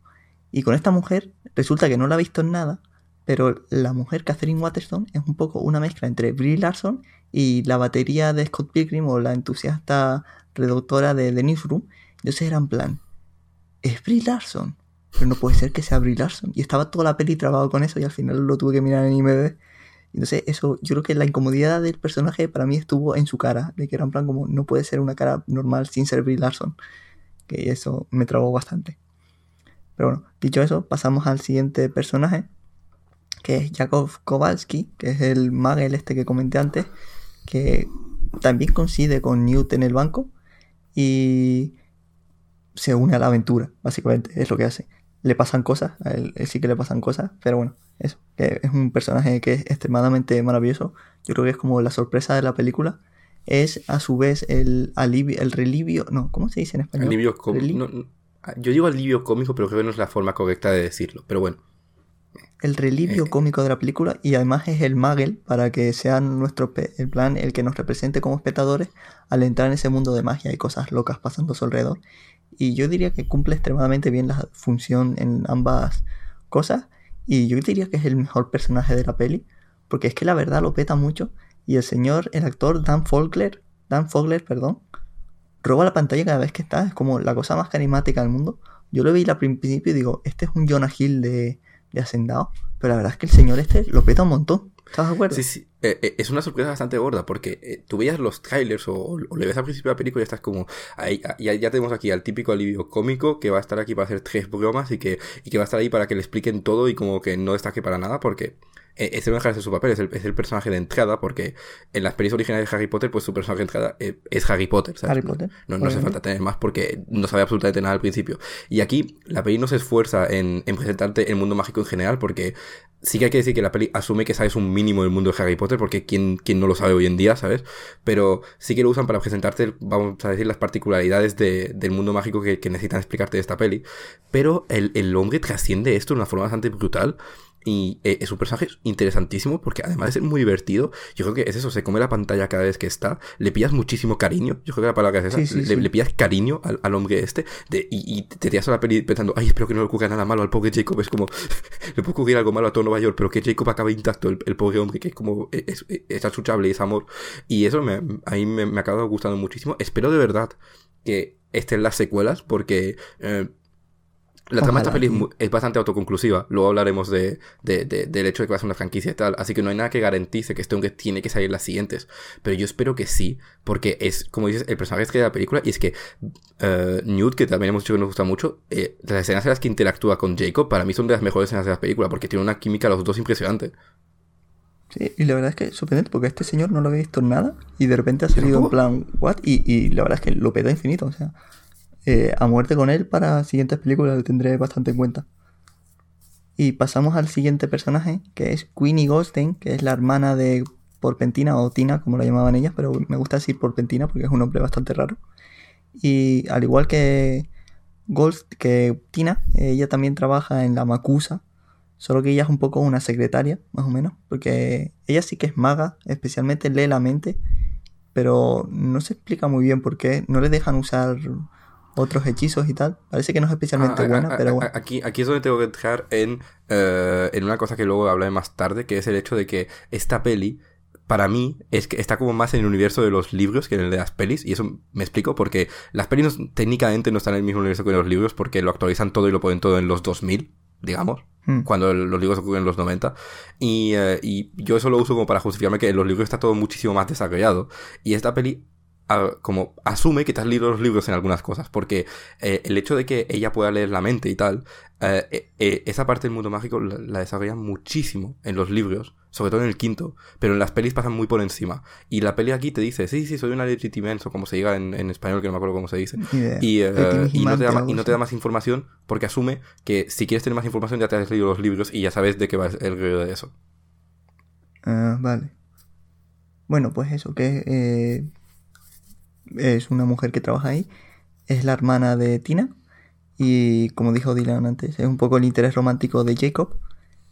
Speaker 1: Y con esta mujer resulta que no la he visto en nada, pero la mujer Catherine Waterston es un poco una mezcla entre Brie Larson y la batería de Scott Pilgrim o la entusiasta redactora de The Newsroom. Entonces era en plan, es Brie Larson, pero no puede ser que sea Brie Larson. Y estaba toda la peli trabado con eso y al final lo tuve que mirar en IMDb. Entonces eso, yo creo que la incomodidad del personaje para mí estuvo en su cara, de que era en plan como, no puede ser una cara normal sin ser Brie Larson. Que eso me trabó bastante. Pero bueno, dicho eso, pasamos al siguiente personaje, que es Jakov Kowalski, que es el Magel este que comenté antes, que también coincide con Newt en el banco y se une a la aventura, básicamente, es lo que hace. Le pasan cosas, a él, él sí que le pasan cosas, pero bueno, eso, que es un personaje que es extremadamente maravilloso. Yo creo que es como la sorpresa de la película. Es a su vez el alivio, el relivio, no, ¿cómo se dice en español?
Speaker 2: Alivio cómico. No, no, yo digo alivio cómico, pero creo que no es la forma correcta de decirlo. Pero bueno,
Speaker 1: el relivio
Speaker 2: Eh.
Speaker 1: cómico de la película y además es el Magel para que sea nuestro el plan el que nos represente como espectadores al entrar en ese mundo de magia y cosas locas pasando a su alrededor y yo diría que cumple extremadamente bien la función en ambas cosas y yo diría que es el mejor personaje de la peli porque es que la verdad lo peta mucho y el señor el actor Dan Fogler Dan Fogler perdón roba la pantalla cada vez que está es como la cosa más carismática del mundo yo lo vi al principio y digo este es un Jonah Hill de de Hacendado. Pero la verdad es que el señor este lo peta un montón. ¿Estás de acuerdo?
Speaker 2: Sí, sí. Eh, eh, es una sorpresa bastante gorda porque eh, tú veías los trailers o, o le ves al principio de la película y estás como. Ahí, ah, ya, ya tenemos aquí al típico alivio cómico que va a estar aquí para hacer tres bromas y que, y que va a estar ahí para que le expliquen todo y como que no destaque para nada porque. Este de ser su papel, es el, es el, personaje de entrada, porque en las pelis originales de Harry Potter, pues su personaje de entrada eh, es Harry Potter, ¿sabes?
Speaker 1: Harry Potter.
Speaker 2: No, no hace falta tener más porque no sabe absolutamente nada al principio. Y aquí la peli no se esfuerza en, en presentarte el mundo mágico en general, porque sí que hay que decir que la peli asume que sabes un mínimo del mundo de Harry Potter, porque quien, quien no lo sabe hoy en día, ¿sabes? Pero sí que lo usan para presentarte, vamos a decir, las particularidades de, del mundo mágico que, que, necesitan explicarte de esta peli. Pero el, el hombre trasciende esto de una forma bastante brutal. Y eh, es un personaje interesantísimo porque además de ser muy divertido, yo creo que es eso, se come la pantalla cada vez que está, le pillas muchísimo cariño, yo creo que la palabra que es esa,
Speaker 1: Sí, sí,
Speaker 2: le,
Speaker 1: sí.
Speaker 2: le pillas cariño al, al hombre este de, y, y te tiras a la peli pensando, ay, espero que no le ocurra nada malo al pobre Jacob, es como, [laughs] le puede ocurrir algo malo a todo Nueva York, pero que Jacob acabe intacto, el, el pobre hombre, que es como, es, es, es achuchable, es amor. Y eso me, a mí me, me acaba gustando muchísimo. Espero de verdad que estén las secuelas porque... eh, la trama de esta peli es, bastante autoconclusiva. Luego hablaremos de, de- de- del hecho de que va a ser una franquicia y tal. Así que no hay nada que garantice que este hombre tiene que salir las siguientes. Pero yo espero que sí, porque es, como dices, el personaje es que de la película. Y es que eh, Newt, que también hemos dicho que nos gusta mucho, eh, las escenas en las que interactúa con Jacob, para mí son de las mejores escenas de la película, porque tiene una química los dos impresionante.
Speaker 1: Sí, y la verdad es que es sorprendente porque este señor no lo había visto en nada y de repente ha salido en plan, ¿what? Y, y la verdad es que lo peta infinito, o sea, eh, a muerte con él para siguientes películas lo tendré bastante en cuenta. Y pasamos al siguiente personaje, que es Queenie Goldstein, que es la hermana de Porpentina o Tina, como la llamaban ellas, pero me gusta decir Porpentina porque es un nombre bastante raro. Y al igual que Gold, que Tina, ella también trabaja en la Macusa, solo que ella es un poco una secretaria, más o menos, porque ella sí que es maga, especialmente lee la mente, pero no se explica muy bien por qué no le dejan usar otros hechizos y tal. Parece que no es especialmente
Speaker 2: Ah, ah,
Speaker 1: buena,
Speaker 2: ah,
Speaker 1: pero bueno.
Speaker 2: Aquí, aquí es donde tengo que entrar en, eh, en una cosa que luego hablaré más tarde, que es el hecho de que esta peli, para mí, es que está como más en el universo de los libros que en el de las pelis, y eso me explico, porque las pelis no- técnicamente no están en el mismo universo que los libros, porque lo actualizan todo y lo ponen todo en los 2000, digamos,
Speaker 1: Hmm.
Speaker 2: cuando el- los libros ocurren en los 90. Y, eh, y yo eso lo uso como para justificarme que en los libros está todo muchísimo más desarrollado. Y esta peli como asume que te has leído los libros en algunas cosas, porque eh, el hecho de que ella pueda leer la mente y tal, eh, eh, esa parte del mundo mágico la, la desarrollan muchísimo en los libros, sobre todo en el quinto, pero en las pelis pasan muy por encima. Y la peli aquí te dice, sí, sí, soy una o como se diga en, en español, que no me acuerdo cómo se dice. Y, y no te da, ma-
Speaker 1: algo
Speaker 2: y no te da
Speaker 1: así.
Speaker 2: más información porque asume que si quieres tener más información ya te has leído los libros y ya sabes de qué va el rollo de eso.
Speaker 1: Ah, vale. Bueno, pues eso, que eh, es una mujer que trabaja ahí. Es la hermana de Tina. Y como dijo Dylan antes, es un poco el interés romántico de Jacob.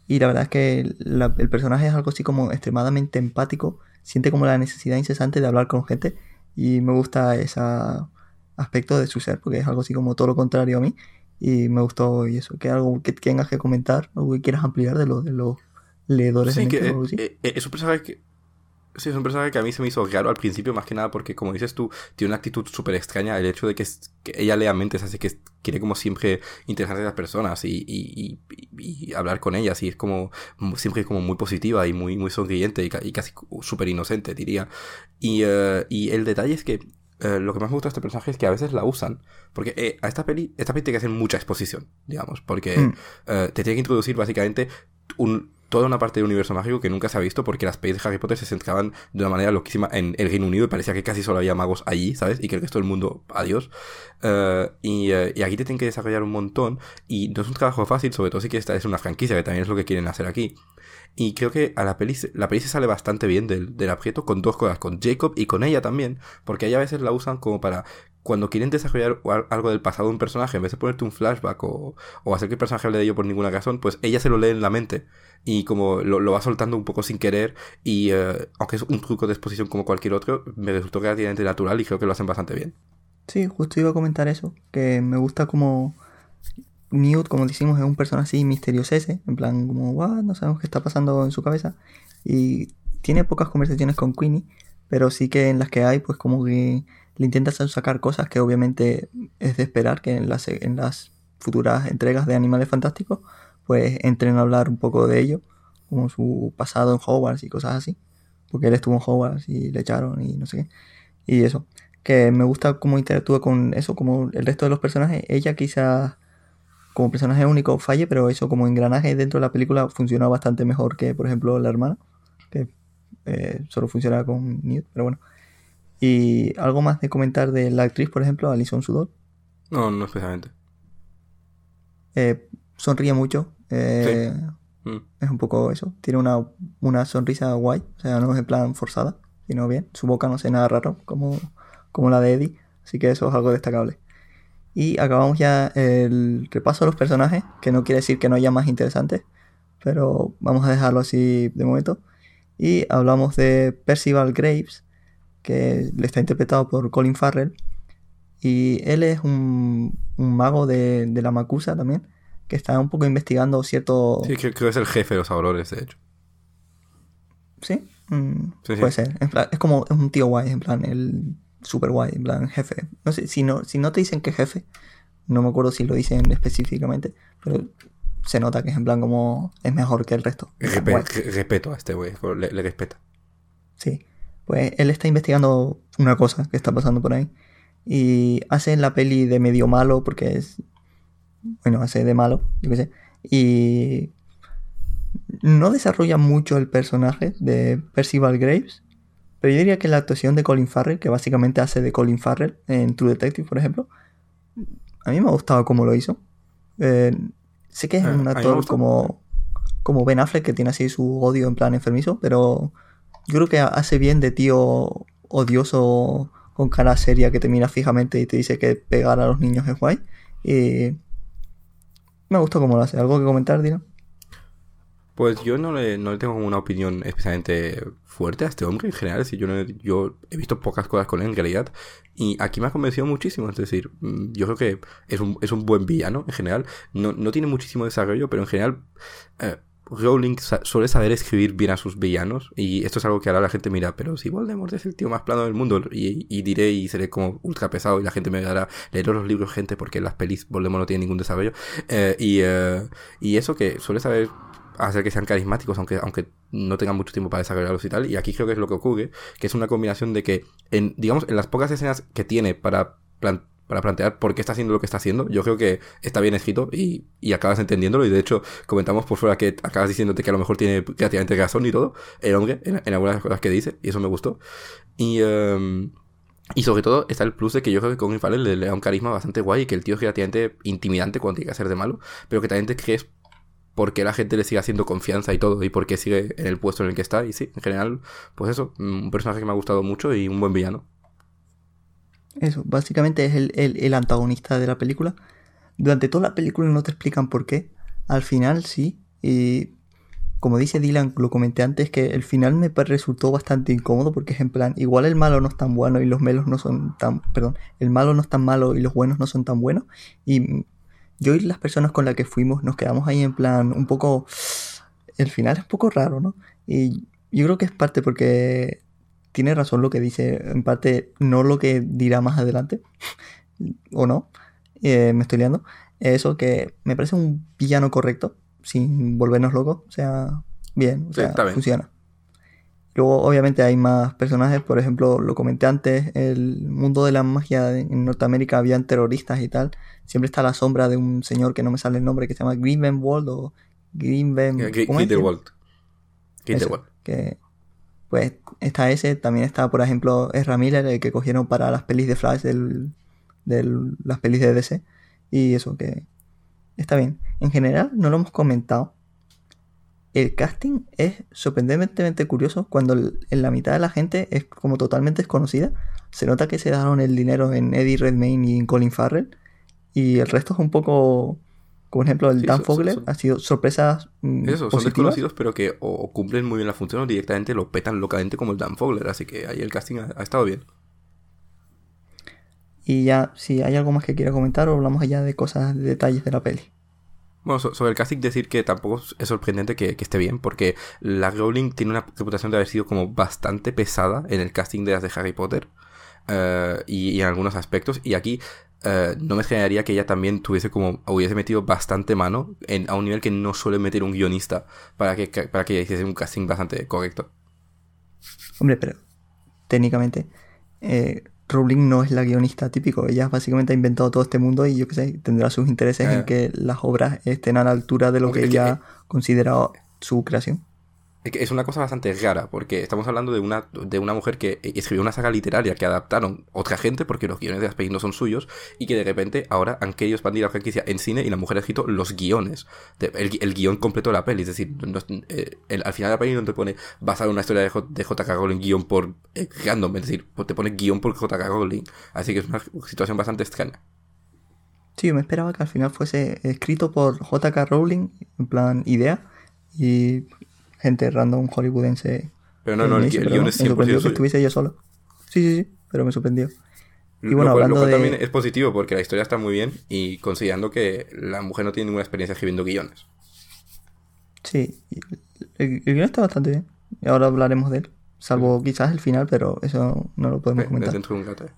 Speaker 1: Y la verdad es que la- el personaje es algo así como extremadamente empático. Siente como la necesidad incesante de hablar con gente. Y me gusta ese aspecto de su ser, porque es algo así como todo lo contrario a mí. Y me gustó y eso, que algo que tengas que comentar o que quieras ampliar de, lo, de los leedores
Speaker 2: Sí, que
Speaker 1: o
Speaker 2: eh,
Speaker 1: algo así.
Speaker 2: eh, eh, es un personaje que. Sí, es un personaje que a mí se me hizo raro al principio, más que nada porque, como dices tú, tiene una actitud súper extraña. El hecho de que, es- que ella lea mentes, así que quiere como siempre interesarse en las personas y, y- y- y hablar con ellas. Y es como siempre como muy positiva y muy, muy sonriente y, ca- y casi súper inocente, diría. Y, eh, y el detalle es que eh, lo que más me gusta de este personaje es que a veces la usan. Porque eh, a esta peli, esta peli tiene que hacer mucha exposición, digamos. Porque
Speaker 1: Mm.
Speaker 2: eh, te tiene que introducir básicamente un, toda una parte del universo mágico que nunca se ha visto porque las pelis de Harry Potter se centraban de una manera loquísima en el Reino Unido y parecía que casi solo había magos allí, ¿sabes? Y que el resto del mundo, adiós. Eh, y, eh, y aquí te tienen que desarrollar un montón y no es un trabajo fácil, sobre todo si que esta es una franquicia, que también es lo que quieren hacer aquí. Y creo que a la peli, la peli se sale bastante bien del, del aprieto con dos cosas, con Jacob y con ella también, porque ella a veces la usan como para cuando quieren desarrollar al- algo del pasado de un personaje, en vez de ponerte un flashback o, o hacer que el personaje hable de ello por ninguna razón, pues ella se lo lee en la mente y como lo, va soltando un poco sin querer y eh, aunque es un truco de exposición como cualquier otro, me resultó relativamente natural y creo que lo hacen bastante bien.
Speaker 1: Sí, justo iba a comentar eso, que me gusta como Newt, como decimos, es un personaje así misteriosese, en plan como, "What? no sabemos qué está pasando en su cabeza. Y tiene pocas conversaciones con Queenie, pero sí que en las que hay, pues como que le intenta sacar cosas que obviamente es de esperar que en las, en las futuras entregas de Animales Fantásticos, pues entren a hablar un poco de ello, como su pasado en Hogwarts y cosas así. Porque él estuvo en Hogwarts y le echaron y no sé qué. Y eso que me gusta cómo interactúa con eso, como el resto de los personajes. Ella quizás como personaje único falle, pero eso como engranaje dentro de la película funciona bastante mejor que, por ejemplo, la hermana, que eh, solo funciona con Newt, pero bueno. Y algo más de comentar de la actriz, por ejemplo, Alison Sudol.
Speaker 2: No, no especialmente.
Speaker 1: Eh, sonríe mucho. eh,
Speaker 2: Mm.
Speaker 1: Es un poco eso. Tiene una, una sonrisa guay. O sea, no es en plan forzada, sino bien. Su boca no sé nada raro como, como la de Eddie. Así que eso es algo destacable. Y acabamos ya el repaso de los personajes, que no quiere decir que no haya más interesantes, pero vamos a dejarlo así de momento. Y hablamos de Percival Graves, que le está interpretado por Colin Farrell. Y él es un, un mago de, de la Macusa también, que está un poco investigando cierto...
Speaker 2: Sí, creo, que es el jefe de los aurores, de hecho.
Speaker 1: ¿Sí? Mm,
Speaker 2: Sí, sí.
Speaker 1: Puede ser. En plan, es como es un tío guay, en plan, el super guay, en plan, jefe. No sé, si no, si no te dicen que es jefe, no me acuerdo si lo dicen específicamente, pero se nota que es en plan como es mejor que el resto.
Speaker 2: Respe-
Speaker 1: Guay.
Speaker 2: re- respeto a este güey, le, le respeta.
Speaker 1: Sí. Pues él está investigando una cosa que está pasando por ahí. Y hace la peli de medio malo porque es. Bueno, hace de malo, yo qué sé. Y. No desarrolla mucho el personaje de Percival Graves. Pero yo diría que la actuación de Colin Farrell, que básicamente hace de Colin Farrell en True Detective, por ejemplo. A mí me ha gustado cómo lo hizo. Eh, sé que es
Speaker 2: a
Speaker 1: un actor como. Como Ben Affleck, que tiene así su odio en plan enfermizo, pero yo creo que hace bien de tío odioso con cara seria que te mira fijamente y te dice que pegar a los niños es guay. Y me gustó cómo lo hace. ¿Algo que comentar, Dino?
Speaker 2: Pues yo no le, no le tengo una opinión especialmente fuerte a este hombre en general. Es decir, yo, no he visto pocas cosas con él en realidad. Y aquí me ha convencido muchísimo. Es decir, mm, yo creo que es un, es un buen villano en general. No, no tiene muchísimo desarrollo, pero en general eh, Rowling suele saber escribir bien a sus villanos. Y esto es algo que ahora la gente mira, pero si Voldemort es el tío más plano del mundo. Y, diré y seré como ultra pesado y la gente me dará leer los libros, gente, porque las pelis Voldemort no tiene ningún desarrollo. Eh, y, eh, y eso que suele saber hacer que sean carismáticos, aunque, aunque no tengan mucho tiempo para desarrollarlos y tal. Y aquí creo que es lo que ocurre, que es una combinación de que, en, digamos, en las pocas escenas que tiene para, plan- para plantear por qué está haciendo lo que está haciendo, yo creo que está bien escrito y, y acabas entendiéndolo. Y de hecho, comentamos por fuera que acabas diciéndote que a lo mejor tiene creativamente razón y todo, el hombre, en, en algunas cosas que dice, y eso me gustó. Y, em, y sobre todo está el plus de que yo creo que Colin Farrell le, le da un carisma bastante guay y que el tío es relativamente intimidante cuando tiene que hacer de malo, pero que también te crees por qué la gente le sigue haciendo confianza y todo y por qué sigue en el puesto en el que está. Y sí, en general, pues eso, mm, un personaje que me ha gustado mucho y un buen villano.
Speaker 1: Eso, básicamente es el, el- el antagonista de la película. Durante toda la película no te explican por qué. Al final sí. Y como dice Dylan, lo comenté antes, que el final me resultó bastante incómodo porque es en plan, igual el malo no es tan bueno y los melos no son tan... Perdón, el malo no es tan malo y los buenos no son tan buenos. Y yo y las personas con las que fuimos nos quedamos ahí en plan un poco... El final es un poco raro, ¿no? Y yo creo que es parte porque tiene razón lo que dice, en parte no lo que dirá más adelante, o no, eh, me estoy liando, eso que me parece un villano correcto, sin volvernos locos, o sea, bien, o sea, funciona. Luego, obviamente, hay más personajes, por ejemplo, lo comenté antes, el mundo de la magia en Norteamérica habían terroristas y tal, siempre está la sombra de un señor que no me sale el nombre, que se llama Grindelwald o Grinben...
Speaker 2: Eh, Gri-
Speaker 1: ¿cómo es?
Speaker 2: Grindelwald. Grindelwald.
Speaker 1: que pues está ese, también está por ejemplo Ezra Miller, el que cogieron para las pelis de Flash del, del- las pelis de DC y eso que está bien. En general no lo hemos comentado. El casting es sorprendentemente curioso cuando en la mitad de la gente es como totalmente desconocida. Se nota que se dieron el dinero en Eddie Redmayne y en Colin Farrell y el resto es un poco como por ejemplo el
Speaker 2: Sí,
Speaker 1: Dan
Speaker 2: son-
Speaker 1: Fogler
Speaker 2: son-
Speaker 1: ha sido sorpresas mm,
Speaker 2: Eso, son desconocidos, pero que o, o cumplen muy bien la función o directamente lo petan locamente como el Dan Fogler. Así que ahí el casting ha, ha estado bien.
Speaker 1: Y ya, si hay algo más que quiera comentar, o hablamos allá de cosas, de detalles de la peli.
Speaker 2: Bueno, so- sobre el casting decir que tampoco es sorprendente que, que esté bien, porque la Rowling tiene una reputación de haber sido como bastante pesada en el casting de las de Harry Potter eh, y, y en algunos aspectos, y aquí eh, no me extrañaría que ella también tuviese como, hubiese metido bastante mano en, a un nivel que no suele meter un guionista para que, para que hiciese un casting bastante correcto.
Speaker 1: Hombre, pero técnicamente, eh, Rowling no es la guionista típico. Ella básicamente ha inventado todo este mundo y yo qué sé, tendrá sus intereses en
Speaker 2: Eh.
Speaker 1: que las obras estén a la altura de lo
Speaker 2: Hombre,
Speaker 1: que
Speaker 2: es que-
Speaker 1: ella considera su creación.
Speaker 2: Es una cosa bastante rara, porque estamos hablando de una, de una mujer que escribió una saga literaria que adaptaron otra gente, porque los guiones de las pelis no son suyos, y que de repente ahora han querido expandir la franquicia en cine y la mujer ha escrito los guiones, el, el guion completo de la peli. Es decir, eh, al final de la peli no te pone basado en una historia de, J- de J.K. Rowling guion por eh, random, es decir, te pone guion por J.K. Rowling. Así que es una situación bastante extraña.
Speaker 1: Sí, yo me esperaba que al final fuese escrito por J.K. Rowling, en plan idea, y gente random hollywoodense.
Speaker 2: Pero no, no,
Speaker 1: me
Speaker 2: el,
Speaker 1: hizo,
Speaker 2: gui- el
Speaker 1: pero
Speaker 2: guion
Speaker 1: no,
Speaker 2: es
Speaker 1: me
Speaker 2: 100%
Speaker 1: sorprendió que estuviese yo solo. Sí, sí, sí, pero me sorprendió. Y bueno,
Speaker 2: lo, cual, lo
Speaker 1: hablando
Speaker 2: cual
Speaker 1: de-
Speaker 2: también es positivo porque la historia está muy bien y considerando que la mujer no tiene ninguna experiencia escribiendo guiones.
Speaker 1: Sí, el, el guion está bastante bien. Y ahora hablaremos de él. Salvo quizás el final, pero eso no lo podemos comentar.
Speaker 2: dentro de un rato. eh.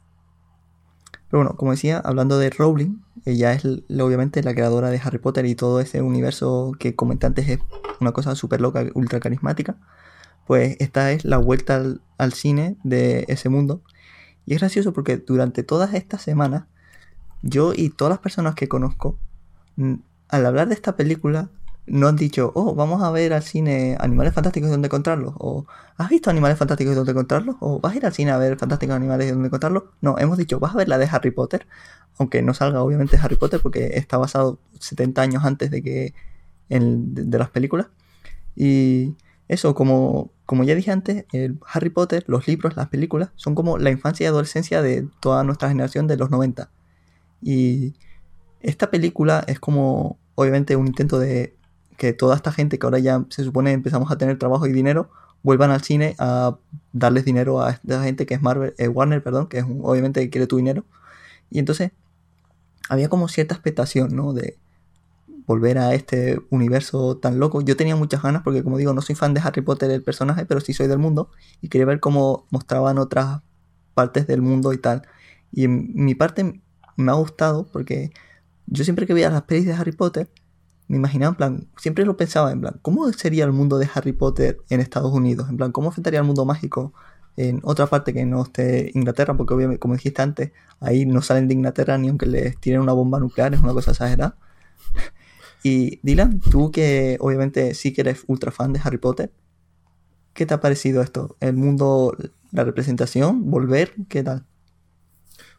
Speaker 1: Pero bueno, como decía, hablando de Rowling, ella es obviamente la creadora de Harry Potter y todo ese universo que comenté antes es una cosa súper loca, ultra carismática. Pues esta es la vuelta al, cine de ese mundo. Y es gracioso porque durante todas estas semanas, yo y todas las personas que conozco, al hablar de esta película, no han dicho, oh, vamos a ver al cine Animales Fantásticos y dónde encontrarlos. O, ¿has visto Animales Fantásticos y dónde encontrarlos? O, ¿vas a ir al cine a ver Fantásticos Animales y dónde encontrarlos? No, hemos dicho, vas a ver la de Harry Potter. Aunque no salga obviamente Harry Potter porque está basado 70 años antes de que en- de, las películas. Y eso, como, como ya dije antes, Harry Potter, los libros, las películas, son como la infancia y adolescencia de toda nuestra generación de los 90. Y esta película es como, obviamente, un intento de que toda esta gente que ahora ya se supone empezamos a tener trabajo y dinero, vuelvan al cine a darles dinero a esta gente que es Marvel, eh, Warner, perdón, que es un- obviamente quiere tu dinero. Y entonces había como cierta expectación, ¿no? De volver a este universo tan loco. Yo tenía muchas ganas porque, como digo, no soy fan de Harry Potter el personaje, pero sí soy del mundo y quería ver cómo mostraban otras partes del mundo y tal. Y en mi parte me ha gustado porque yo siempre que veía las pelis de Harry Potter me imaginaba en plan, siempre lo pensaba en plan, ¿cómo sería el mundo de Harry Potter en Estados Unidos? En plan, ¿cómo afectaría el mundo mágico en otra parte que no esté Inglaterra? Porque obviamente, como dijiste antes, ahí no salen de Inglaterra ni aunque les tiren una bomba nuclear, es una cosa exagerada. Y Dylan, tú que obviamente sí que eres ultra fan de Harry Potter, ¿qué te ha parecido esto? ¿El mundo, la representación, volver? ¿Qué tal?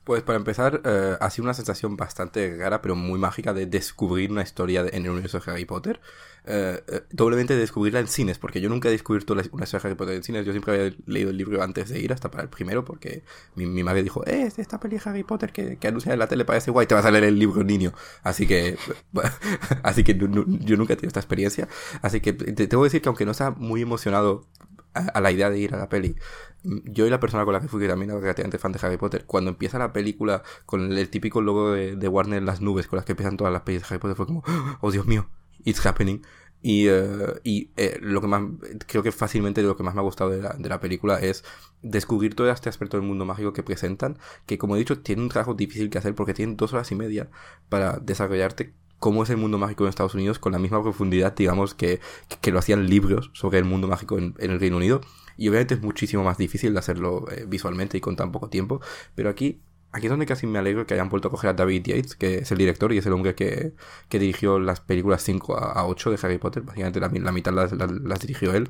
Speaker 2: Pues para empezar, eh, ha sido una sensación bastante rara, pero muy mágica de descubrir una historia de- en el universo de Harry Potter. Eh, eh, doblemente de descubrirla en cines, porque yo nunca he descubierto la- una historia de Harry Potter en cines. Yo siempre había leído el libro antes de ir, hasta para el primero, porque mi, mi madre dijo, eh, es esta peli de Harry Potter que, que anuncia en la tele, parece guay, te vas a leer el libro, niño. Así que, [laughs] así que no- no- yo nunca he tenido esta experiencia. Así que te tengo que decir que aunque no estaba muy emocionado a, la idea de ir a la peli, mm, yo y la persona con la que fui, que también era relativamente fan de Harry Potter, cuando empieza la película con el, típico logo de, de Warner en las nubes con las que empiezan todas las pelis de Harry Potter, fue como, [gasps] oh Dios mío, it's happening. Y, eh, y eh, lo que más, creo que fácilmente lo que más me ha gustado de la, de la película es descubrir todo este aspecto del mundo mágico que presentan, que como he dicho, tiene un trabajo difícil que hacer porque tienen dos horas y media para desarrollarte cómo es el mundo mágico en Estados Unidos con la misma profundidad, digamos, que, que lo hacían libros sobre el mundo mágico en, el Reino Unido. Y obviamente es muchísimo más difícil de hacerlo eh, visualmente y con tan poco tiempo. Pero aquí, aquí es donde casi me alegro que hayan vuelto a coger a David Yates, que es el director y es el hombre que, que dirigió las películas 5 a, a 8 de Harry Potter. Básicamente la, mitad las, las dirigió él.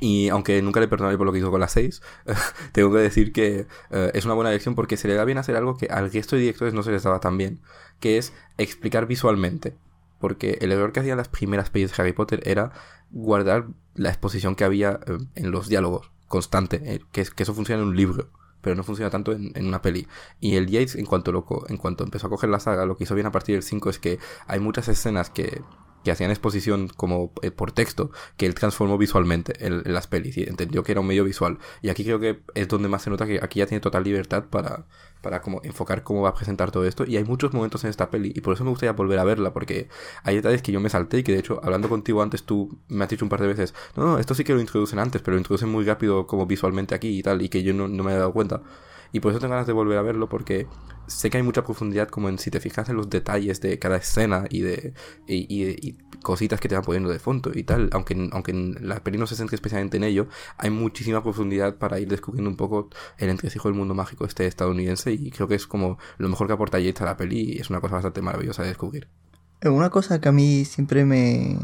Speaker 2: Y aunque nunca le perdonaré por lo que hizo con las 6, [laughs] tengo que decir que eh, es una buena elección porque se le da bien hacer algo que al resto de directores no se les daba tan bien, que es explicar visualmente. Porque el error que hacían las primeras pelis de Harry Potter era guardar la exposición que había eh, en los diálogos constante, eh, que, que eso funciona en un libro pero no funciona tanto en, en, una peli. Y el Yates, en cuanto, loco, en cuanto empezó a coger la saga, lo que hizo bien a partir del 5 es que hay muchas escenas que, que hacían exposición como eh, por texto, que él transformó visualmente en, las pelis y entendió que era un medio visual. Y aquí creo que es donde más se nota que aquí ya tiene total libertad para, para como enfocar cómo va a presentar todo esto. Y hay muchos momentos en esta peli y por eso me gustaría volver a verla, porque hay detalles que yo me salté y que de hecho, hablando contigo antes, tú me has dicho un par de veces, no, no, esto sí que lo introducen antes, pero lo introducen muy rápido como visualmente aquí y tal, y que yo no, no me he dado cuenta. Y por eso tengo ganas de volver a verlo porque sé que hay mucha profundidad como en si te fijas en los detalles de cada escena y de y, cositas que te van poniendo de fondo y tal, aunque, aunque la peli no se centre especialmente en ello, hay muchísima profundidad para ir descubriendo un poco el entresijo del mundo mágico este estadounidense y creo que es como lo mejor que aporta Yates a la peli y es una cosa bastante maravillosa de descubrir.
Speaker 1: Una cosa que a mí siempre me,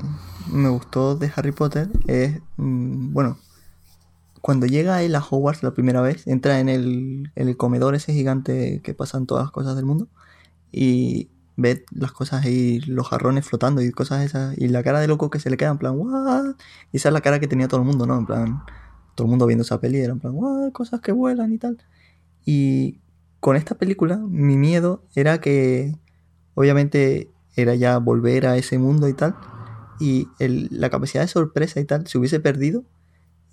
Speaker 1: me gustó de Harry Potter es, mm, bueno, cuando llega él a Hogwarts la primera vez, entra en el, el comedor ese gigante que pasan todas las cosas del mundo y ve las cosas ahí, los jarrones flotando y cosas esas, y la cara de loco que se le queda en plan, ¡guau! Y esa es la cara que tenía todo el mundo, ¿no? En plan, todo el mundo viendo esa peli, era en plan, ¡guau! Cosas que vuelan y tal. Y con esta película, mi miedo era que, obviamente, era ya volver a ese mundo y tal, y la capacidad de sorpresa y tal se hubiese perdido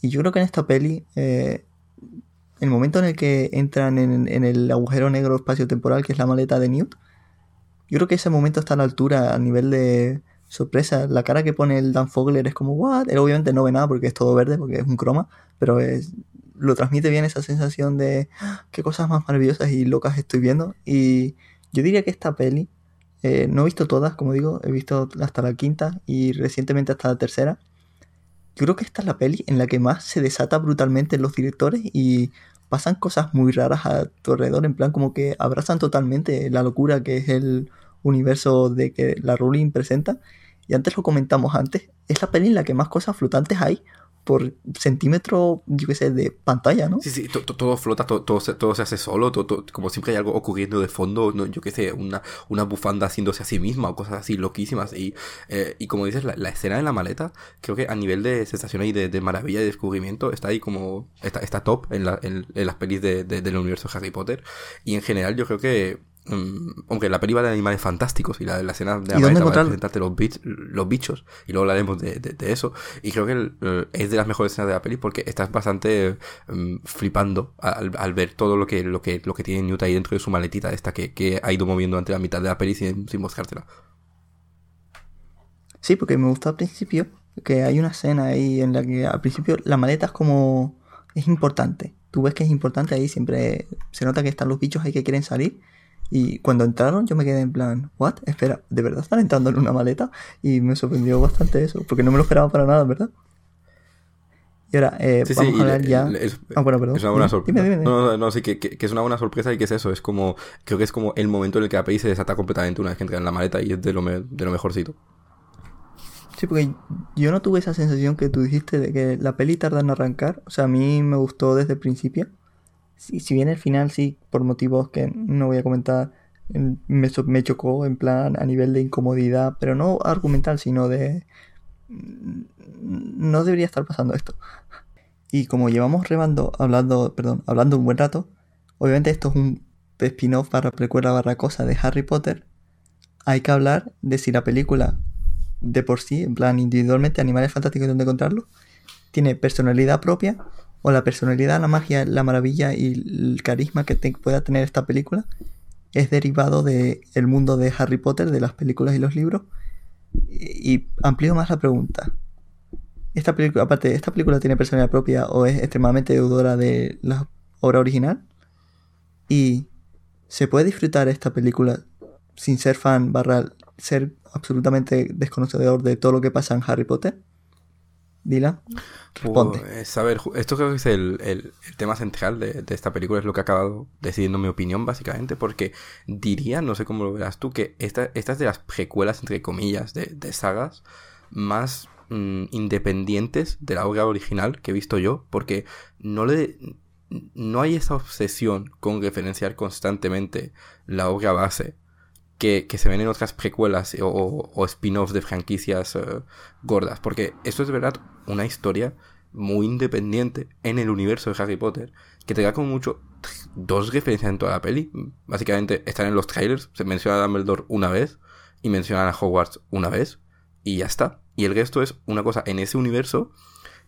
Speaker 1: y yo creo que en esta peli, eh, el momento en el que entran en, el agujero negro espacio-temporal, que es la maleta de Newt, yo creo que ese momento está a la altura a nivel de sorpresa. La cara que pone el Dan Fogler es como, ¿what? Él obviamente no ve nada porque es todo verde, porque es un croma, pero lo transmite bien esa sensación de ah, qué cosas más maravillosas y locas estoy viendo. Y yo diría que esta peli, eh, no he visto todas, como digo, he visto hasta la quinta y recientemente hasta la tercera. Yo creo que esta es la peli en la que más se desata brutalmente los directores y pasan cosas muy raras a tu alrededor, en plan como que abrazan totalmente la locura que es el universo de que la Rowling presenta. Y antes lo comentamos antes, es la peli en la que más cosas flotantes hay por centímetro, yo qué sé, de pantalla, ¿no?
Speaker 2: Sí, sí, todo flota, todo, se, todo se hace solo, como siempre hay algo ocurriendo de fondo, yo qué sé, una, una bufanda haciéndose a sí misma o cosas así loquísimas. Y, eh, y como dices, la, escena de la maleta, creo que a nivel de sensación y de, maravilla y descubrimiento está ahí como, está, está top en, la, en, las pelis de, del universo Harry Potter. Y en general yo creo que Mm, aunque la peli va de animales fantásticos y la, la escena de la maleta va a presentarte los, los bichos y luego hablaremos de, de, eso. Y creo que es de las mejores escenas de la peli porque estás bastante mm, flipando al, al, ver todo lo que, lo que lo que tiene Newt ahí dentro de su maletita esta que, que ha ido moviendo ante la mitad de la peli sin, sin mostrártela
Speaker 1: sí porque me gustó al principio que hay una escena ahí en la que al principio la maleta es como es importante. Tú ves que es importante ahí siempre se nota que están los bichos ahí que quieren salir y cuando entraron yo me quedé en plan, ¿what? Espera, ¿de verdad están entrando en una maleta? Y me sorprendió bastante eso, porque no me lo esperaba para nada, ¿verdad? Y ahora, eh, vamos a hablar ya...
Speaker 2: Es, ah, bueno, perdón. Es una buena sorpresa. No, no, no, sí, que, que, es una buena sorpresa y que es eso, es como... Creo que es como el momento en el que la peli se desata completamente una vez que entra en la maleta y es de lo, de lo mejorcito.
Speaker 1: Sí, porque yo no tuve esa sensación que tú dijiste de que la peli tarda en arrancar. O sea, a mí me gustó desde el principio si, bien el final sí, por motivos que no voy a comentar, me, me chocó en plan a nivel de incomodidad, pero no argumental, sino de... Mm, no debería estar pasando esto. Y como llevamos rebando, hablando, perdón, hablando un buen rato, obviamente esto es un spin-off para precuela barra cosa de Harry Potter. Hay que hablar de si la película de por sí, en plan individualmente, Animales Fantásticos donde encontrarlo, tiene personalidad propia o la personalidad, la magia, la maravilla y el carisma que pueda tener esta película es derivado del el mundo de Harry Potter, de las películas y los libros. Y, amplío más la pregunta. Esta película, aparte, ¿esta película tiene personalidad propia o es extremadamente deudora de la obra original? Y ¿se puede disfrutar esta película sin ser fan barra ser absolutamente desconocedor de todo lo que pasa en Harry Potter? Dila.
Speaker 2: Pues, a ver, esto creo que es el, tema central de, esta película, es lo que ha acabado decidiendo mi opinión, básicamente, porque diría, no sé cómo lo verás tú, que esta, esta es de las precuelas, entre comillas, de, sagas más mm, independientes de la obra original que he visto yo, porque no le. No hay esa obsesión con referenciar constantemente la obra base que, se ven en otras precuelas o, spin-offs de franquicias eh, gordas. Porque esto es de verdad una historia muy independiente en el universo de Harry Potter, que te da como mucho dos referencias en toda la peli. Básicamente están en los trailers, se menciona a Dumbledore una vez y mencionan a Hogwarts una vez y ya está. Y el resto es una cosa en ese universo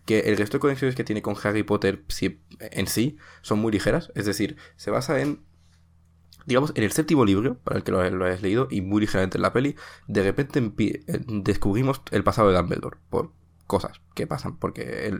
Speaker 2: que el resto de conexiones que tiene con Harry Potter en sí son muy ligeras. Es decir, se basa en digamos, en el séptimo libro, para el que lo, hayas leído, y muy ligeramente en la peli, de repente eh, descubrimos el pasado de Dumbledore, por cosas que pasan, porque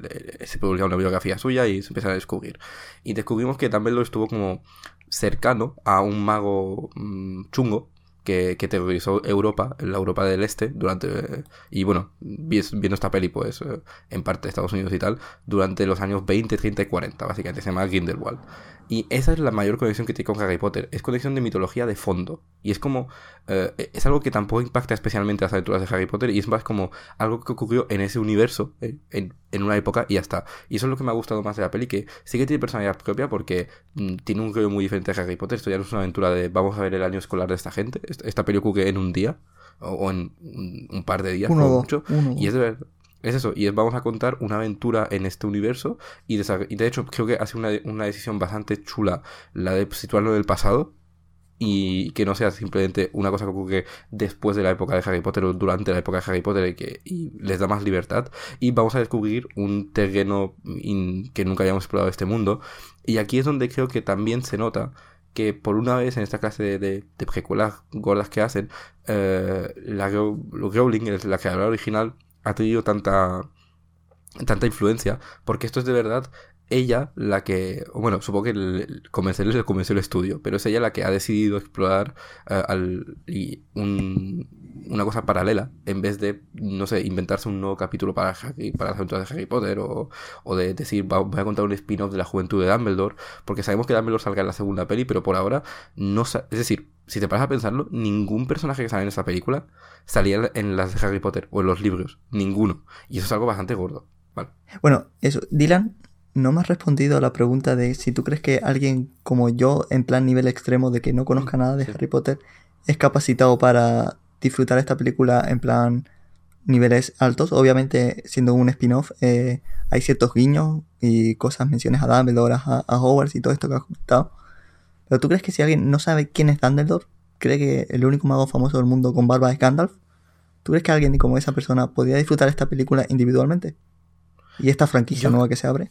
Speaker 2: se publica una biografía suya y se empieza a descubrir. Y descubrimos que lo estuvo como cercano a un mago mm, chungo que, que, terrorizó Europa, la Europa del Este, durante. y bueno, viendo esta peli, pues, eh, en parte Estados Unidos y tal, durante los años 20, 30 y 40, básicamente, se llama Grindelwald. Y esa es la mayor conexión que tiene con Harry Potter. Es conexión de mitología de fondo. Y es como. Eh, es algo que tampoco impacta especialmente las aventuras de Harry Potter. Y es más como algo que ocurrió en ese universo, eh, en, en, una época, y ya está. Y eso es lo que me ha gustado más de la peli. Que sí que tiene personalidad propia porque mm, tiene un rollo muy diferente de Harry Potter. Esto ya no es una aventura de vamos a ver el año escolar de esta gente. Esta, peli ocurre en un día. O, en un, par de días,
Speaker 1: uno,
Speaker 2: mucho. y es de verdad es eso, y vamos a contar una aventura en este universo y de, de hecho creo que hace una, una, decisión bastante chula la de situarlo en el pasado y que no sea simplemente una cosa que ocurre después de la época de Harry Potter o durante la época de Harry Potter y que les da más libertad. Y vamos a descubrir un terreno que nunca habíamos explorado este mundo. Y aquí es donde creo que también se nota que por una vez en esta clase de, de, precuelas gordas que hacen, eh, la Rowling, la creadora original, ha tenido tanta, tanta influencia, porque esto es de verdad ella la que, bueno, supongo que el, le convenció el estudio, pero es ella la que ha decidido explorar eh, al, y una cosa paralela en vez de, no sé, inventarse un nuevo capítulo para, para las aventuras de Harry Potter o, o de decir, voy a contar un spin-off de la juventud de Dumbledore, porque sabemos que Dumbledore salga en la segunda peli, pero por ahora no... Es decir, si te paras a pensarlo, ningún personaje que sale en esta película salía en las de Harry Potter o en los libros. Ninguno. Y eso es algo bastante gordo.
Speaker 1: Bueno, eso. Dylan, no me has respondido a la pregunta de si tú crees que alguien como yo, en plan nivel extremo de que no conozca nada de Harry Potter, es capacitado para disfrutar esta película en plan niveles altos. Obviamente, siendo un spin-off, eh, hay ciertos guiños y cosas, menciones a Dumbledore, a, a Hogwarts y todo esto que has comentado. Pero tú crees que si alguien no sabe quién es Dumbledore, cree que el único mago famoso del mundo con barba es Gandalf, ¿tú crees que alguien como esa persona podría disfrutar esta película individualmente? ¿Y esta franquicia nueva que se abre?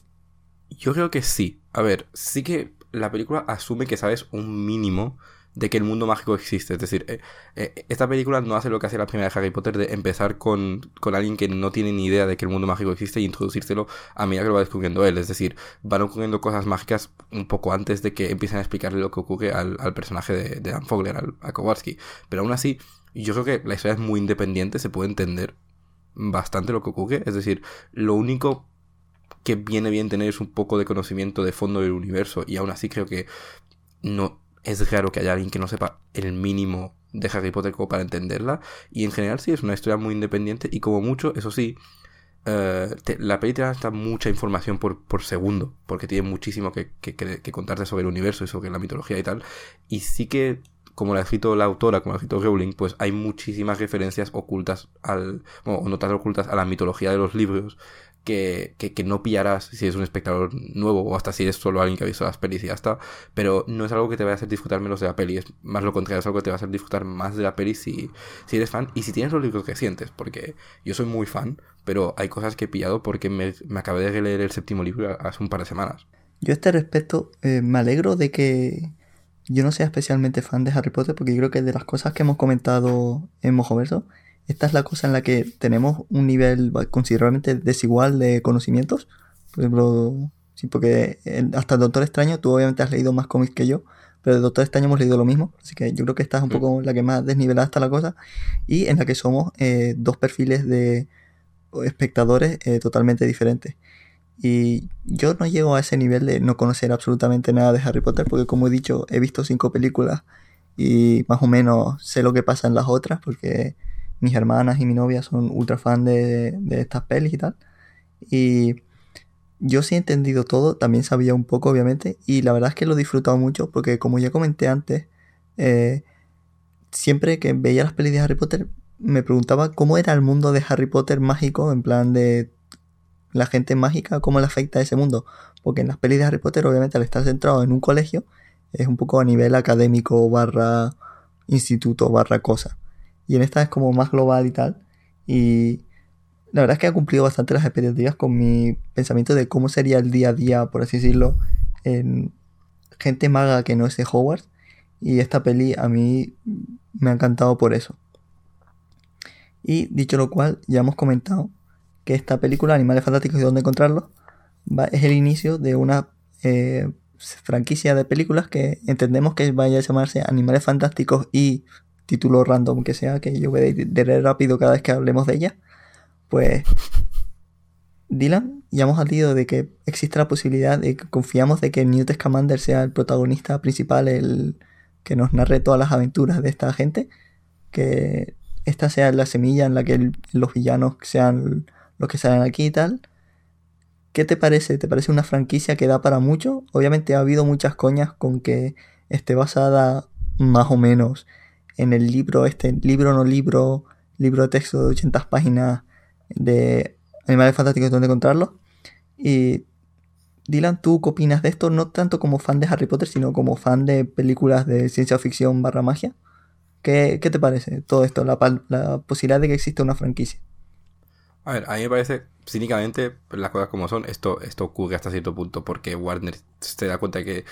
Speaker 2: Yo creo que sí. A ver, sí que la película asume que sabes un mínimo de que el mundo mágico existe. Es decir, eh, eh, esta película no hace lo que hace la primera de Harry Potter de empezar con, con, alguien que no tiene ni idea de que el mundo mágico existe y introducírselo a medida que lo va descubriendo él. Es decir, van ocurriendo cosas mágicas un poco antes de que empiecen a explicarle lo que ocurre al, al personaje de, de Dan Fogler, al, a Kowalski. Pero aún así, yo creo que la historia es muy independiente, se puede entender bastante lo que ocurre. Es decir, lo único que viene bien tener es un poco de conocimiento de fondo del universo y aún así creo que no es raro que haya alguien que no sepa el mínimo de Harry Potter como para entenderla. Y en general sí, es una historia muy independiente y como mucho, eso sí, eh, la peli te da mucha información por, por segundo, porque tiene muchísimo que, que, contarte sobre el universo y sobre la mitología y tal. Y sí que, como la ha escrito la autora, como la ha escrito Rowling, pues hay muchísimas referencias ocultas al, bueno, notas ocultas a la mitología de los libros que, no pillarás si eres un espectador nuevo o hasta si eres solo alguien que ha visto las pelis y ya está. Pero no es algo que te vaya a hacer disfrutar menos de la peli, es más lo contrario, es algo que te va a hacer disfrutar más de la peli si, si eres fan y si tienes los libros que sientes, porque yo soy muy fan, pero hay cosas que he pillado porque me, me acabé de leer el séptimo libro hace un par de semanas.
Speaker 1: Yo a este respecto eh, me alegro de que yo no sea especialmente fan de Harry Potter porque yo creo que de las cosas que hemos comentado en Mojoverso esta es la cosa en la que tenemos un nivel considerablemente desigual de conocimientos. Por ejemplo, sí, porque hasta el Doctor Extraño, tú obviamente has leído más cómics que yo, pero el Doctor Extraño hemos leído lo mismo. Así que yo creo que esta es un poco la que más desnivelada está la cosa. Y en la que somos eh, dos perfiles de espectadores eh, totalmente diferentes. Y yo no llego a ese nivel de no conocer absolutamente nada de Harry Potter, porque como he dicho, he visto cinco películas y más o menos sé lo que pasa en las otras, porque mis hermanas y mi novia son ultra fan de, estas pelis y tal. Y yo sí he entendido todo, también sabía un poco, obviamente, y la verdad es que lo he disfrutado mucho porque, como ya comenté antes, eh, siempre que veía las pelis de Harry Potter, me preguntaba cómo era el mundo de Harry Potter mágico, en plan de la gente mágica, cómo le afecta a ese mundo. Porque en las pelis de Harry Potter, obviamente, al estar centrado en un colegio, es un poco a nivel académico barra instituto barra cosa y en esta es como más global y tal. Y la verdad es que ha cumplido bastante las expectativas con mi pensamiento de cómo sería el día a día, por así decirlo, en gente maga que no es de Hogwarts. Y esta peli a mí me ha encantado por eso. Y dicho lo cual, ya hemos comentado que esta película, Animales Fantásticos y dónde encontrarlos, es el inicio de una eh, franquicia de películas que entendemos que vaya a llamarse Animales Fantásticos y título random que sea, que yo voy a ir rápido cada vez que hablemos de ella. Pues Dylan, ya hemos hablado de que existe la posibilidad de que confiamos de que Newt Scamander sea el protagonista principal, el que nos narre todas las aventuras de esta gente, que esta sea la semilla en la que los villanos sean los que salen aquí y tal. ¿Qué te parece? ¿Te parece una franquicia que da para mucho? Obviamente ha habido muchas coñas con que esté basada más o menos en el libro, este libro no libro, libro de texto de 80 páginas de Animales Fantásticos donde encontrarlos. Y Dylan, ¿tú qué opinas de esto? No tanto como fan de Harry Potter, sino como fan de películas de ciencia ficción barra magia. ¿Qué, te parece todo esto? La, la, posibilidad de que exista una franquicia.
Speaker 2: A ver, a mí me parece, cínicamente, las cosas como son, esto, esto ocurre hasta cierto punto porque Warner se da cuenta que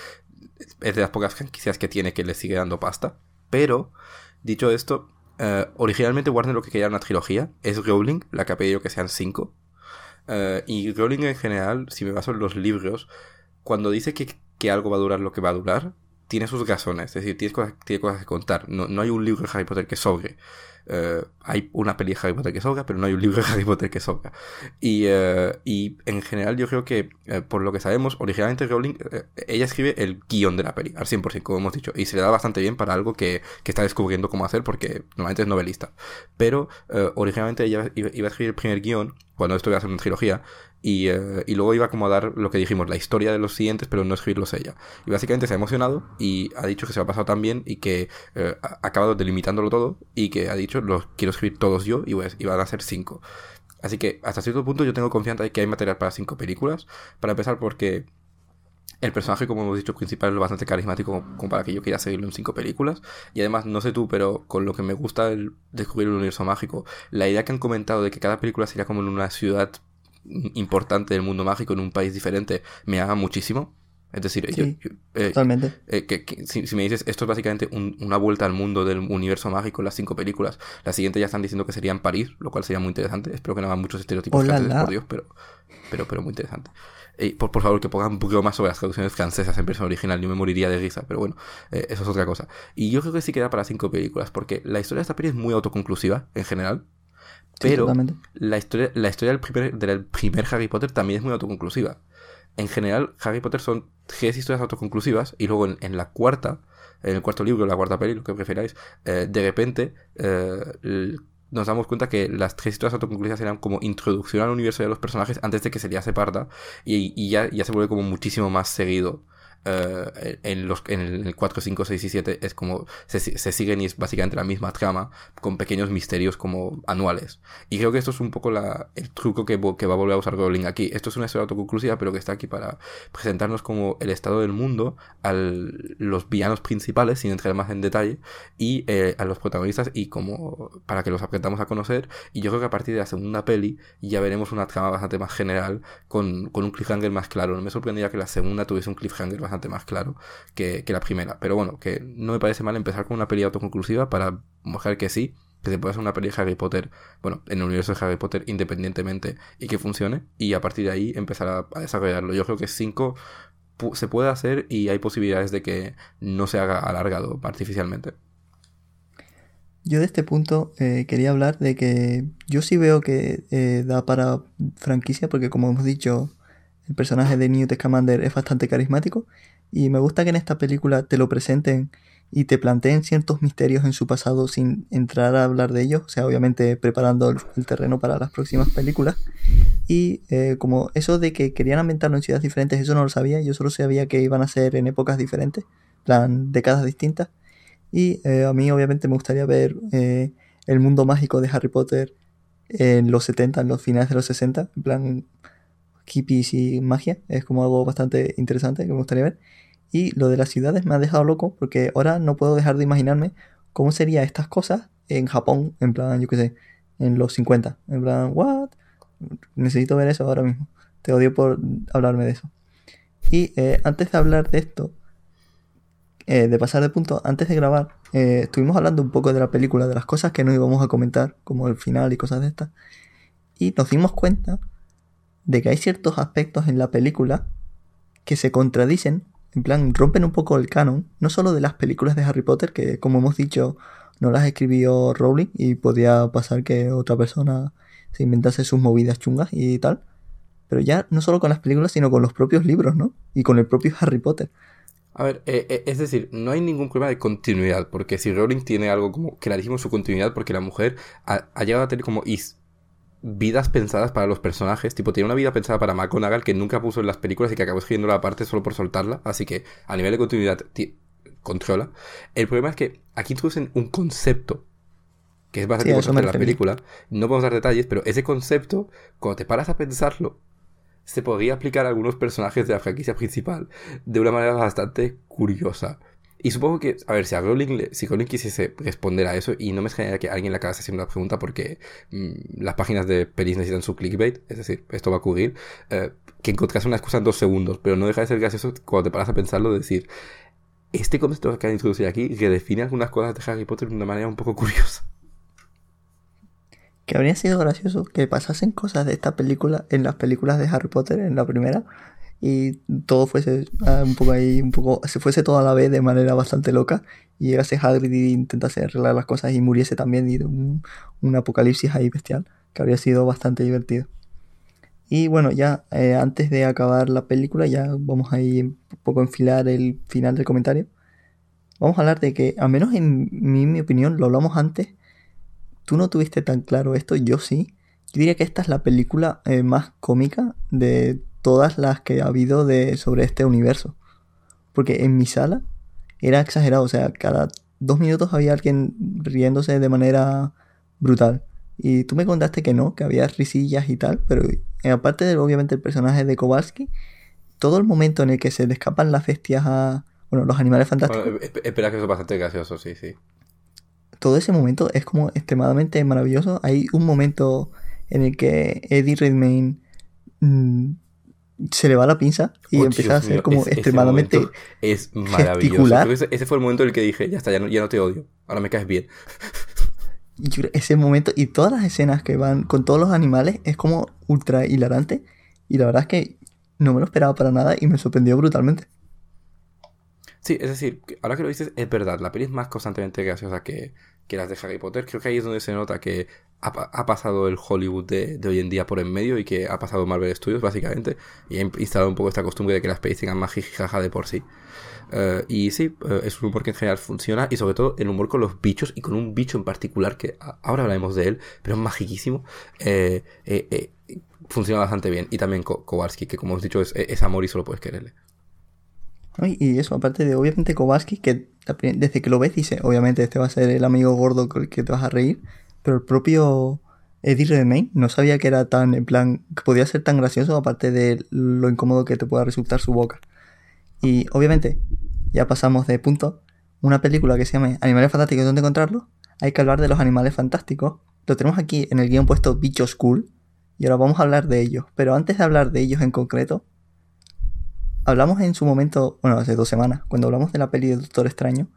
Speaker 2: es de las pocas franquicias que tiene que le sigue dando pasta. Pero, dicho esto, eh, originalmente Warner lo que quería era una trilogía. Es Rowling la que ha pedido que sean cinco. Eh, y Rowling en general, si me baso en los libros, cuando dice que, que, algo va a durar lo que va a durar, tiene sus razones. Es decir, tiene cosas, tiene cosas que contar. No, no hay un libro de Harry Potter que sobre. Eh, hay una peli de Harry Potter que sobra, pero no hay un libro de Harry Potter que sobra. Y, eh, y en general yo creo que, eh, por lo que sabemos, originalmente Rowling, ella escribe el guion de la peli, al 100%, como hemos dicho, y se le da bastante bien para algo que, que está descubriendo cómo hacer, porque normalmente es novelista. Pero originalmente ella iba, a escribir el primer guion, cuando esto iba a ser una trilogía, eh, y, luego iba a acomodar lo que dijimos, la historia de los siguientes, pero no escribirlos ella. Y básicamente se ha emocionado y ha dicho que se lo ha pasado tan bien y que eh, ha acabado delimitándolo todo y que ha dicho, los quiero escribir todos yo y, pues, y van a ser cinco. Así que hasta cierto punto yo tengo confianza de que hay material para cinco películas. Para empezar porque el personaje, como hemos dicho, principal es bastante carismático como, para que yo quiera seguirlo en cinco películas. Y además, no sé tú, pero con lo que me gusta descubrir el universo mágico, la idea que han comentado de que cada película sería como en una ciudad importante del mundo mágico en un país diferente me haga muchísimo. Es decir,
Speaker 1: eh, totalmente.
Speaker 2: Eh, que, si, me dices, esto es básicamente una vuelta al mundo del universo mágico, las cinco películas, la siguiente ya están diciendo que sería en París, lo cual sería muy interesante. Espero que no hagan muchos estereotipos por Dios, pero, pero, pero muy interesante. Y por, por, favor, que pongan un poquito más sobre las traducciones francesas en versión original. Yo me moriría de risa, pero bueno, eh, eso es otra cosa. Y yo creo que sí queda para cinco películas, porque la historia de esta peli es muy autoconclusiva, en general. Pero la historia, la historia del, primer, del primer Harry Potter también es muy autoconclusiva. En general, Harry Potter son tres historias autoconclusivas y luego en, la cuarta, en el cuarto libro, la cuarta peli, lo que preferáis, eh, de repente eh, nos damos cuenta que las tres historias autoconclusivas eran como introducción al universo de los personajes antes de que se se parda y, y ya, ya se vuelve como muchísimo más seguido eh, en, los, en el 4, 5, 6 y 7 es como se, se, siguen y es básicamente la misma trama con pequeños misterios como anuales. Y creo que esto es un poco la, el truco que, que va a volver a usar Rowling aquí. Esto es una historia autoconclusiva, pero que está aquí para presentarnos como el estado del mundo a los villanos principales, sin entrar más en detalle, y eh, a los protagonistas y como para que los aprendamos a conocer. Y yo creo que a partir de la segunda peli ya veremos una trama bastante más general con, con un cliffhanger más claro. No me sorprendería que la segunda tuviese un cliffhanger bastante más claro que, la primera. Pero bueno, que no me parece mal empezar con una peli autoconclusiva para mostrar que sí, que se puede hacer una peli de Harry Potter, bueno, en el universo de Harry Potter independientemente y que funcione, y a partir de ahí empezar a, desarrollarlo. Yo creo que 5 se puede hacer y hay posibilidades de que no se haga alargado artificialmente.
Speaker 1: Yo de este punto eh, quería hablar de que yo sí veo que eh, da para franquicia, porque como hemos dicho, el personaje de Newt Scamander es bastante carismático y me gusta que en esta película te lo presenten y te planteen ciertos misterios en su pasado sin entrar a hablar de ellos, o sea, obviamente preparando el, terreno para las próximas películas. Y eh, como eso de que querían ambientarlo en ciudades diferentes, eso no lo sabía, yo solo sabía que iban a ser en épocas diferentes, plan décadas distintas. Y eh, a mí obviamente me gustaría ver eh, el mundo mágico de Harry Potter en los 70, en los finales de los 60, en plan hippies y magia. Es como algo bastante interesante que me gustaría ver. Y lo de las ciudades me ha dejado loco porque ahora no puedo dejar de imaginarme cómo serían estas cosas en Japón, en plan, yo qué sé, en los 50. En plan, ¿what? Necesito ver eso ahora mismo. Te odio por hablarme de eso. Y eh, antes de hablar de esto, eh, de pasar de punto, antes de grabar, eh, estuvimos hablando un poco de la película, de las cosas que no íbamos a comentar, como el final y cosas de estas. Y nos dimos cuenta de que hay ciertos aspectos en la película que se contradicen, en plan, rompen un poco el canon, no solo de las películas de Harry Potter, que como hemos dicho, no las escribió Rowling y podía pasar que otra persona se inventase sus movidas chungas y tal, pero ya no solo con las películas, sino con los propios libros, ¿no? Y con el propio Harry Potter.
Speaker 2: A ver, eh, eh, es decir, no hay ningún problema de continuidad, porque si Rowling tiene algo como clarísimo su continuidad, porque la mujer ha, llegado a tener como vidas pensadas para los personajes, tipo, tiene una vida pensada para McGonagall que nunca puso en las películas y que acabó escribiendo la parte solo por soltarla, así que a nivel de continuidad controla. El problema es que aquí introducen un concepto que es bastante importante en la película, no podemos dar detalles, pero ese concepto, cuando te paras a pensarlo, se podría aplicar a algunos personajes de la franquicia principal de una manera bastante curiosa. Y supongo que, a ver, si a Rowling, si Rowling quisiese responder a eso, y no me extrañaría que alguien le acabase haciendo la pregunta porque mm, las páginas de pelis necesitan su clickbait, es decir, esto va a ocurrir, eh, que encontrase una excusa en dos segundos, pero no deja de ser gracioso cuando te paras a pensarlo, decir, este concepto que han introducido aquí redefine algunas cosas de Harry Potter de una manera un poco curiosa.
Speaker 1: Que habría sido gracioso que pasasen cosas de esta película en las películas de Harry Potter, en la primera, y todo fuese ah, un poco ahí, un poco, se fuese todo a la vez de manera bastante loca, y llegase Hagrid y intentase arreglar las cosas y muriese también, y un, un apocalipsis ahí bestial, que habría sido bastante divertido. Y bueno, ya eh, antes de acabar la película, ya vamos a ir un poco a enfilar el final del comentario. Vamos a hablar de que, al menos en mi opinión, lo hablamos antes, tú no tuviste tan claro esto, yo sí. Yo diría que esta es la película eh, más cómica de todas las que ha habido de, sobre este universo. Porque en mi sala era exagerado, o sea, cada dos minutos había alguien riéndose de manera brutal. Y tú me contaste que no, que había risillas y tal, pero aparte de obviamente el personaje de Kowalski, todo el momento en el que se le escapan las bestias a, bueno, los animales fantásticos.
Speaker 2: espera que eso es bastante gracioso, sí, sí
Speaker 1: todo ese momento es como extremadamente maravilloso. Hay un momento en el que Eddie Redmayne mm, se le va la pinza y oh, empieza a ser como extremadamente
Speaker 2: es maravilloso. Ese, fue el momento en el que dije, ya está, ya no, ya no te odio, ahora me caes bien.
Speaker 1: ese momento y todas las escenas que van con todos los animales es como ultra hilarante y la verdad es que no me lo esperaba para nada y me sorprendió brutalmente.
Speaker 2: Sí, es decir, ahora que lo dices, es verdad, la peli es más constantemente graciosa que, que las de Harry Potter. Creo que ahí es donde se nota que ha, pasado el Hollywood de, hoy en día por en medio y que ha pasado Marvel Studios, básicamente, y ha instalado un poco esta costumbre de que las pelis tengan más jijijaja de por sí. Eh, y sí, eh, es un humor que en general funciona y sobre todo el humor con los bichos y con un bicho en particular que ahora hablaremos de él, pero es magiquísimo. Eh, funciona bastante bien. Y también Kowalski, que como hemos dicho es, es amor y solo puedes quererle.
Speaker 1: Y eso, aparte de obviamente Kowalski, que desde que lo ves dice, obviamente este va a ser el amigo gordo con el que te vas a reír, pero el propio Eddie Redmayne no sabía que era tan, en plan, que podía ser tan gracioso, aparte de lo incómodo que te pueda resultar su boca. Y obviamente, ya pasamos de punto, una película que se llama Animales Fantásticos, ¿dónde encontrarlos? Hay que hablar de los animales fantásticos. Lo tenemos aquí en el guion puesto Bichos Cool, y ahora vamos a hablar de ellos. Pero antes de hablar de ellos en concreto, Hablamos en su momento, bueno, hace dos semanas, cuando hablamos de la peli de Doctor Extraño,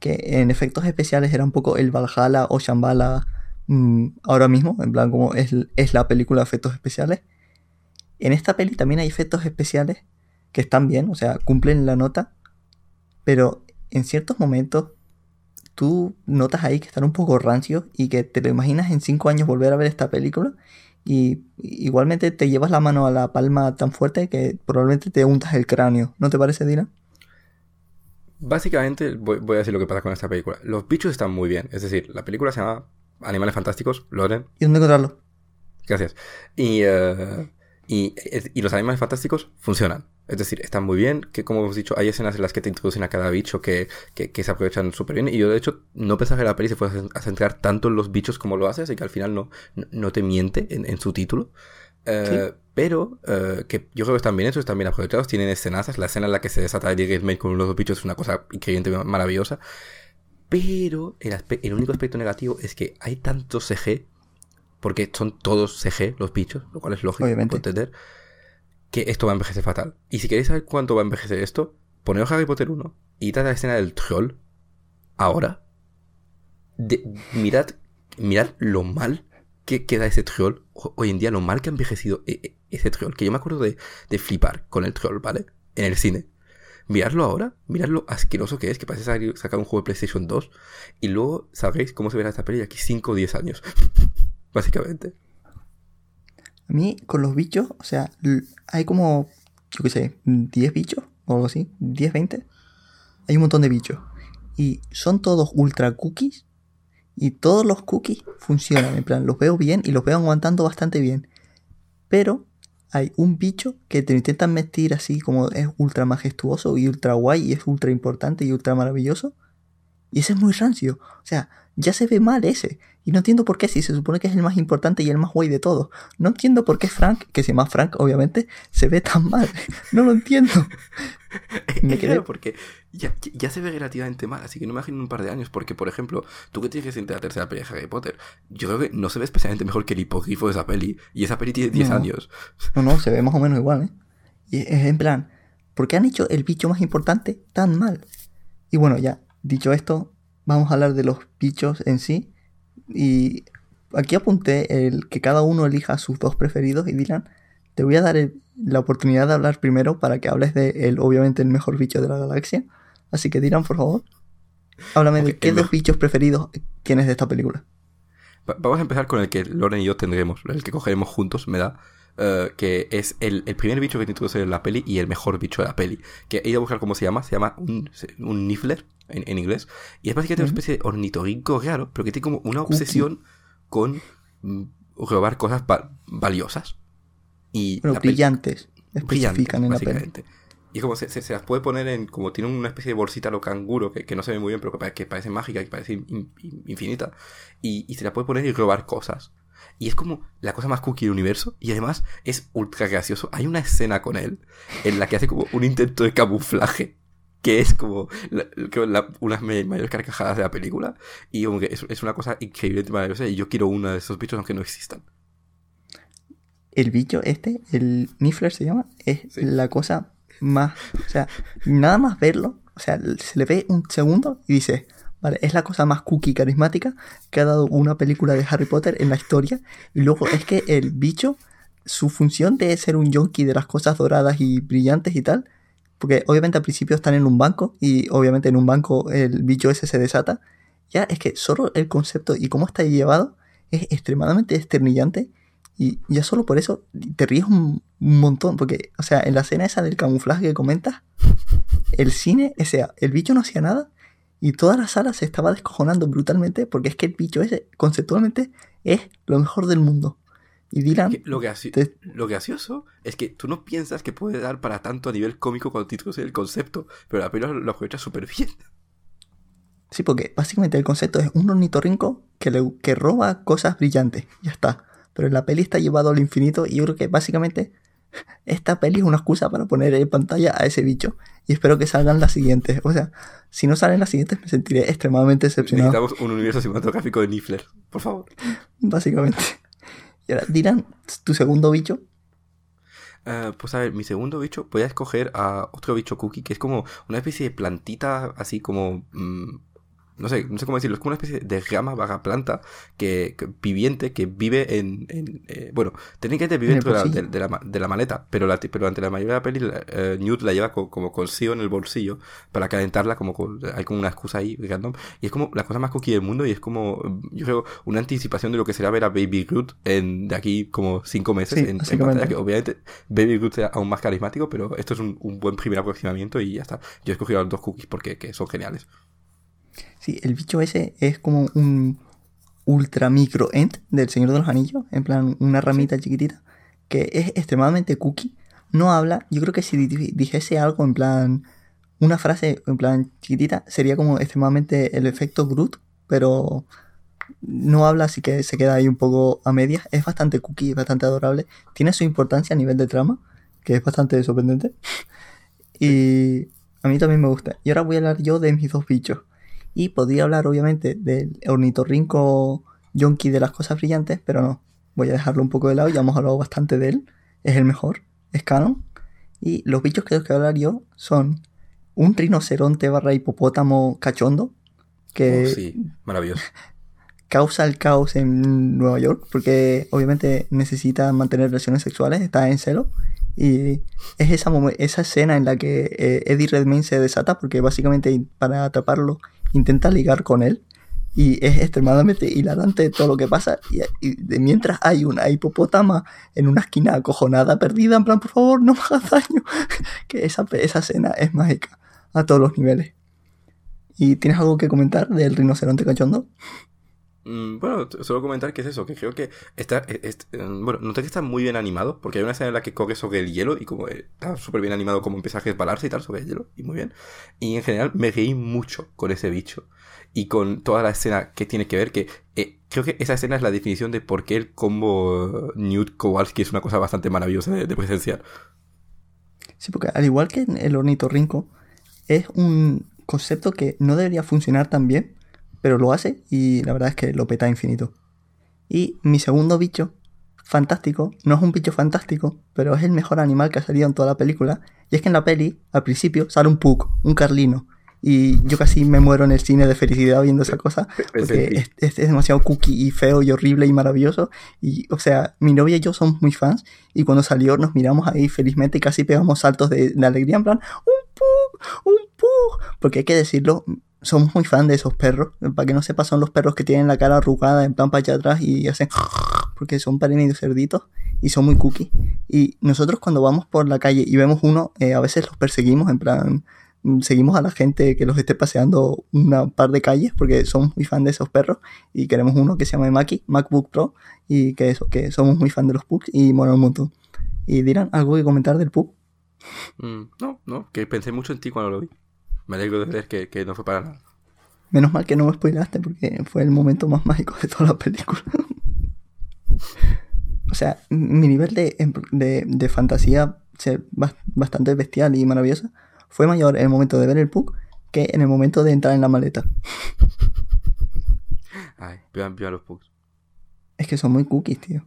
Speaker 1: que en efectos especiales era un poco el Valhalla o Shambhala mm, ahora mismo, en plan como es, es la película de efectos especiales. En esta peli también hay efectos especiales que están bien, o sea, cumplen la nota, pero en ciertos momentos tú notas ahí que están un poco rancios y que te lo imaginas en cinco años volver a ver esta película y igualmente te llevas la mano a la palma tan fuerte que probablemente te untas el cráneo. ¿No te parece, Dina?
Speaker 2: Básicamente, voy, a decir lo que pasa con esta película. Los bichos están muy bien. Es decir, la película se llama Animales Fantásticos, Loren.
Speaker 1: ¿Y dónde encontrarlo?
Speaker 2: Gracias. Y, eh, y, y los animales fantásticos funcionan. Es decir, están muy bien, que como hemos dicho, hay escenas en las que te introducen a cada bicho que, que, se aprovechan súper bien. Y yo, de hecho, no pensaba que la peli se fuera a centrar tanto en los bichos como lo hace, así que al final no, no te miente en, su título. Eh, pero uh, que yo creo que están bien hechos, están bien aprovechados, tienen escenazas. La escena en la que se desata Eddie Redmayne con los dos bichos es una cosa increíblemente maravillosa. Pero el, el único aspecto negativo es que hay tanto CG, porque son todos CG los bichos, lo cual es lógico, Obviamente. entender que esto va a envejecer fatal. Y si queréis saber cuánto va a envejecer esto, poneos Harry Potter 1 y trata la escena del troll ahora. mirad, mirad lo mal que queda ese troll, hoy en día lo mal que ha envejecido e, e, ese troll, que yo me acuerdo de, de flipar con el troll, ¿vale? En el cine. Mirarlo ahora, mirad lo asqueroso que es, que parece sacar un juego de PlayStation 2, y luego sabréis cómo se verá esta peli de aquí 5 o 10 años. [laughs] Básicamente.
Speaker 1: A mí, con los bichos, o sea, hay como, yo qué sé, 10 bichos o algo así, 10, 20. Hay un montón de bichos. Y son todos ultra cookies. Y todos los cookies funcionan. En plan, los veo bien y los veo aguantando bastante bien. Pero hay un bicho que te intentan meter así como es ultra majestuoso y ultra guay y es ultra importante y ultra maravilloso. Y ese es muy rancio. O sea, ya se ve mal ese. Y no entiendo por qué, si se supone que es el más importante y el más guay de todos. No entiendo por qué Frank, que se llama Frank, obviamente, se ve tan mal. [laughs] No lo entiendo. [laughs]
Speaker 2: Me quedé porque ya, ya, se ve relativamente mal, así que no me imagino un par de años. Porque, por ejemplo, tú que tienes que sentir la tercera peli de Harry Potter, yo creo que no se ve especialmente mejor que el hipogrifo de esa peli. Y esa peli tiene 10 años.
Speaker 1: No, no, se ve más o menos igual, ¿eh? Y es en plan, ¿por qué han hecho el bicho más importante tan mal? Y bueno, ya, dicho esto, vamos a hablar de los bichos en sí. Y aquí apunté el que cada uno elija sus dos preferidos y Dylan, te voy a dar la oportunidad de hablar primero para que hables de el, obviamente el mejor bicho de la galaxia. Así que Dylan, por favor, háblame de qué dos bichos preferidos tienes de esta película.
Speaker 2: vamos a empezar con el que Loren y yo tendremos, el que cogeremos juntos, me da. Eh, que es el, primer bicho que te introduce en la peli y el mejor bicho de la peli. Que he ido a buscar cómo se llama, se llama un, un Niffler en, inglés. Y es básicamente una especie de ornitorrinco raro, pero que tiene como una obsesión con mm, robar cosas valiosas. Y
Speaker 1: brillantes, especifican en la peli.
Speaker 2: Y como se, se, las puede poner en, como tiene una especie de bolsita lo canguro, que, que no se ve muy bien, pero que, que parece mágica, que parece infinita. Y, y se la puede poner y robar cosas. Y es como la cosa más cookie del universo. Y además es ultra gracioso. Hay una escena con él en la que hace como un intento de camuflaje. Que es como la, unas mayores carcajadas de la película. Y es, una cosa increíblemente maravillosa. Y yo quiero uno de esos bichos aunque no existan.
Speaker 1: El bicho este, el Niffler se llama, es la cosa más... O sea, nada más verlo. O sea, se le ve un segundo y dice Es la cosa más cookie carismática que ha dado una película de Harry Potter en la historia. Y luego es que el bicho, su función de ser un yonki de las cosas doradas y brillantes y tal, porque obviamente al principio están en un banco y obviamente en un banco el bicho ese se desata. Ya es que solo el concepto y cómo está llevado es extremadamente esternillante y ya solo por eso te ríes un, montón, porque, o sea, en la escena esa del camuflaje que comentas, el cine, o sea, el bicho no hacía nada y toda la sala se estaba descojonando brutalmente porque es que el bicho ese, conceptualmente, es lo mejor del mundo. Y Dylan...
Speaker 2: Lo, que lo gracioso es que tú no piensas que puede dar para tanto a nivel cómico cuando títulos el concepto, pero la película lo aprovecha súper bien. [laughs]
Speaker 1: Sí, porque básicamente el concepto es un ornitorrinco que, le, que roba cosas brillantes. Ya está. Pero en la peli está llevado al infinito y yo creo que básicamente esta peli es una excusa para poner en pantalla a ese bicho. Y espero que salgan las siguientes. O sea, si no salen las siguientes me sentiré extremadamente decepcionado.
Speaker 2: Necesitamos un universo cinematográfico de Niffler, por favor.
Speaker 1: Básicamente. Y ahora, dirán, ¿tu segundo bicho?
Speaker 2: Uh, pues a ver, mi segundo bicho, voy a escoger a otro bicho cookie, que es como una especie de plantita así como mm, no sé, no sé cómo decirlo, es como una especie de gama vaga planta que, viviente que vive en, eh, bueno, técnicamente vive dentro de la, de, la, maleta, pero, la, pero ante la mayoría de la peli eh, Newt la lleva como consigo en el bolsillo para calentarla, como hay como una excusa ahí random, y es como la cosa más cookie del mundo y es como, yo creo, una anticipación de lo que será ver a Baby Groot en, de aquí como cinco meses en, pantalla, que obviamente Baby Groot sea aún más carismático, pero esto es un, un buen primer aproximamiento y ya está. Yo he escogido los dos cookies porque son geniales.
Speaker 1: Sí, el bicho ese es como un ultra micro end del Señor de los Anillos, en plan una ramita chiquitita, que es extremadamente cookie. No habla, yo creo que si dijese algo en plan, una frase en plan chiquitita, sería como extremadamente el efecto Groot, pero no habla, así que se queda ahí un poco a medias. Es bastante cookie, bastante adorable. Tiene su importancia a nivel de trama, que es bastante sorprendente. Y a mí también me gusta. Y ahora voy a hablar yo de mis dos bichos. Y podría hablar obviamente del ornitorrinco yonki de las cosas brillantes, pero no. Voy a dejarlo un poco de lado, ya hemos hablado bastante de él. Es el mejor, es canon. Y los bichos que tengo que hablar yo son un rinoceronte barra hipopótamo cachondo. Que,
Speaker 2: oh, sí, maravilloso. [laughs]
Speaker 1: causa el caos en Nueva York, porque obviamente necesita mantener relaciones sexuales, está en celo. Y es esa, esa escena en la que eh, Eddie Redmayne se desata, porque básicamente para atraparlo intenta ligar con él. Y es extremadamente hilarante todo lo que pasa. Y, de mientras hay una hipopótama en una esquina acojonada, perdida, en plan, por favor, no me hagas daño. [laughs] que esa, esa escena es mágica a todos los niveles. ¿Y tienes algo que comentar del rinoceronte cachondo?
Speaker 2: Mm, bueno, solo comentar que es eso, que creo que está, e, mm, bueno, noté que está muy bien animado, porque hay una escena en la que corre sobre el hielo y como está súper bien animado como empieza a resbalarse y tal sobre el hielo, y muy bien. Y en general me reí mucho con ese bicho y con toda la escena que tiene que ver, que eh, creo que esa escena es la definición de por qué el combo Newt Kowalski es una cosa bastante maravillosa de, presenciar.
Speaker 1: Sí, porque al igual que el ornitorrinco, es un concepto que no debería funcionar tan bien pero lo hace y la verdad es que lo peta infinito. Y mi segundo bicho, fantástico, no es un bicho fantástico, pero es el mejor animal que ha salido en toda la película. Y es que en la peli, al principio, sale un pug, un carlino. Y yo casi me muero en el cine de felicidad viendo esa cosa, porque es, demasiado cookie y feo y horrible y maravilloso. Y, o sea, mi novia y yo somos muy fans, y cuando salió nos miramos ahí felizmente y casi pegamos saltos de, de alegría, en plan, ¡un pug! ¡un pug! Porque hay que decirlo, somos muy fan de esos perros. Para que no sepa, son los perros que tienen la cara arrugada en plan para allá atrás y hacen [laughs] porque son de cerditos y son muy cookies. Y nosotros cuando vamos por la calle y vemos uno, eh, a veces los perseguimos, en plan, mm, seguimos a la gente que los esté paseando una par de calles porque somos muy fan de esos perros y queremos uno que se llama Maki, MacBook Pro, y que eso, que somos muy fan de los pugs y mola un montón. ¿Y dirán algo que comentar del pug?
Speaker 2: Mm, no, no, que pensé mucho en ti cuando lo vi. Me alegro de ver que, no fue para nada.
Speaker 1: Menos mal que no me spoilaste porque fue el momento más mágico de toda la película. [laughs] o sea, mi nivel de, de, fantasía bastante bestial y maravillosa fue mayor en el momento de ver el Puck que en el momento de entrar en la maleta.
Speaker 2: Ay, vean, vean los Pugs.
Speaker 1: Es que son muy cookies, tío.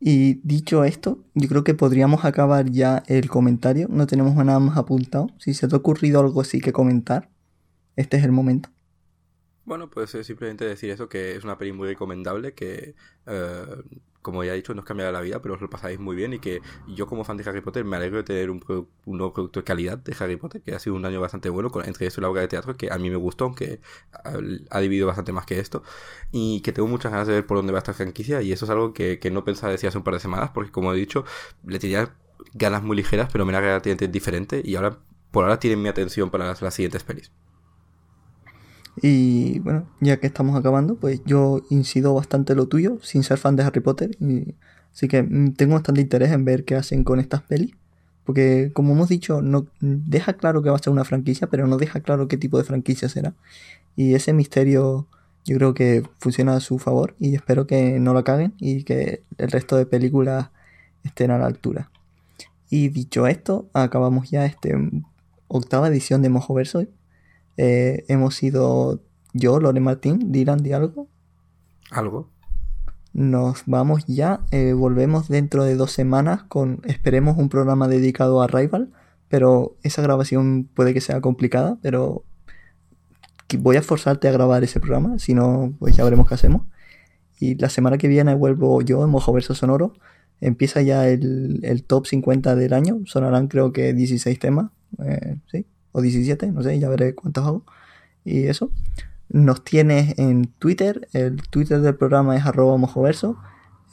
Speaker 1: Y dicho esto, yo creo que podríamos acabar ya el comentario. No tenemos nada más apuntado. Si se te ha ocurrido algo así que comentar, este es el momento.
Speaker 2: Bueno, pues simplemente decir eso, que es una peli muy recomendable, que eh, como ya he dicho, no os cambiará la vida, pero os lo pasáis muy bien y que yo como fan de Harry Potter me alegro de tener un, nuevo producto de calidad de Harry Potter, que ha sido un año bastante bueno, con, entre eso la obra de teatro, que a mí me gustó, aunque ha, dividido bastante más que esto, y que tengo muchas ganas de ver por dónde va esta franquicia, y eso es algo que, no pensaba decir hace un par de semanas, porque como he dicho, le tenía ganas muy ligeras, pero me era relativamente diferente, y ahora por ahora tienen mi atención para las, las siguientes pelis.
Speaker 1: Y bueno, ya que estamos acabando, pues yo incido bastante lo tuyo, sin ser fan de Harry Potter. Así que mm, tengo bastante interés en ver qué hacen con estas pelis. Porque como hemos dicho, no deja claro que va a ser una franquicia, pero no deja claro qué tipo de franquicia será. Y ese misterio yo creo que funciona a su favor y espero que no lo caguen y que el resto de películas estén a la altura. Y dicho esto, acabamos ya este octava edición de Mojo Verso eh, hemos sido yo, Lore Martín, dirán de algo.
Speaker 2: Algo.
Speaker 1: Nos vamos ya, eh, volvemos dentro de dos semanas con, esperemos, un programa dedicado a Rival, pero esa grabación puede que sea complicada, pero voy a forzarte a grabar ese programa, si no, pues ya veremos qué hacemos. Y la semana que viene vuelvo yo en Mojo Verso Sonoro. Empieza ya el, el, top 50 del año. Sonarán creo que 16 temas. Eh, sí, o 17, no sé, ya veré cuántos hago. Y eso. Nos tienes en Twitter, el Twitter del programa es arroba mojoverso,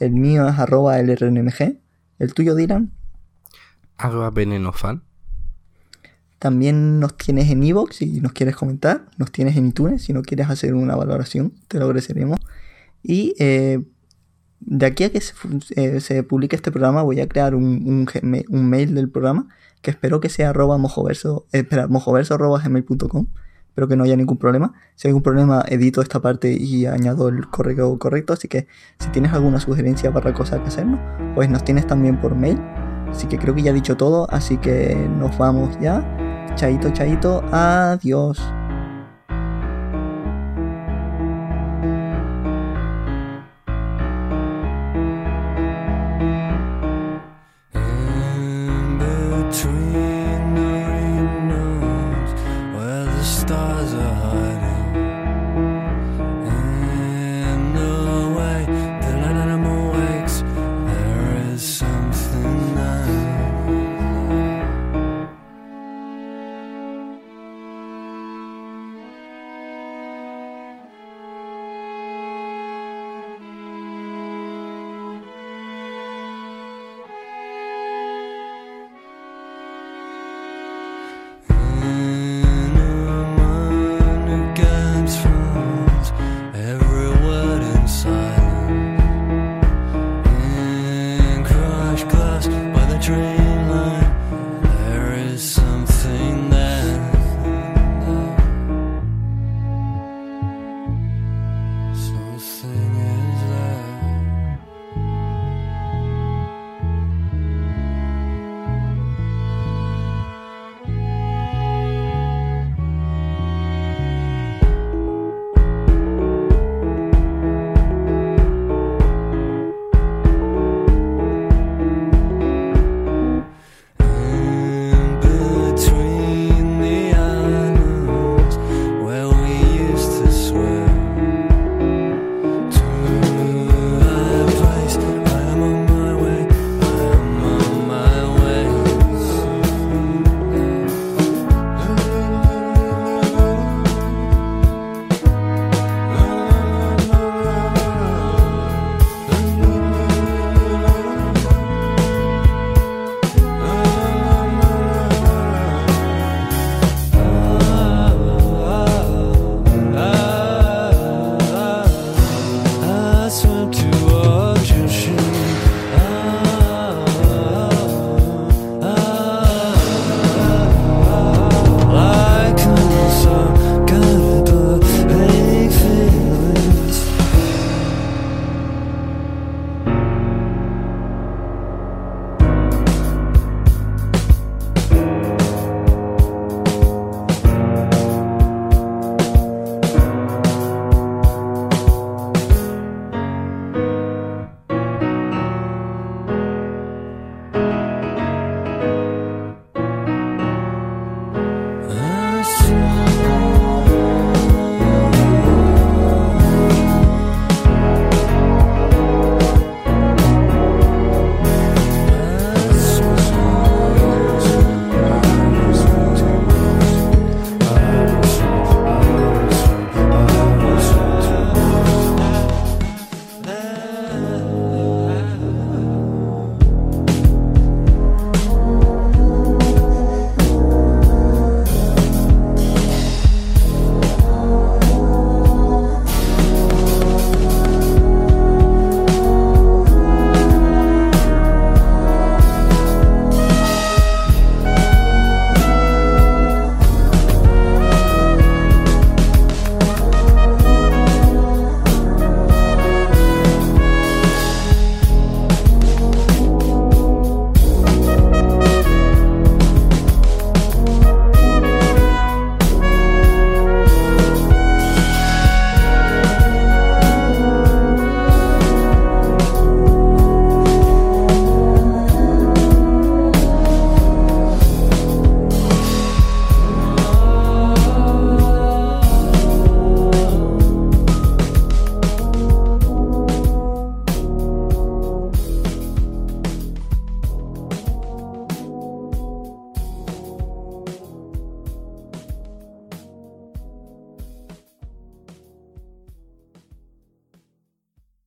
Speaker 1: el mío es arroba lrnmg, el tuyo Dylan.
Speaker 2: Arroba venenofan.
Speaker 1: También nos tienes en Evox si nos quieres comentar, nos tienes en iTunes si no quieres hacer una valoración, te lo agradeceremos. Y eh, de aquí a que se, eh, se, publique este programa voy a crear un, un, un mail del programa que espero que sea arroba mojoverso, eh, espera, mojoverso. Espero que no haya ningún problema. Si hay algún problema, edito esta parte y añado el correo correcto. Así que si tienes alguna sugerencia para cosas que hacernos, pues nos tienes también por mail. Así que creo que ya he dicho todo. Así que nos vamos ya. Chaito, chaito. Adiós.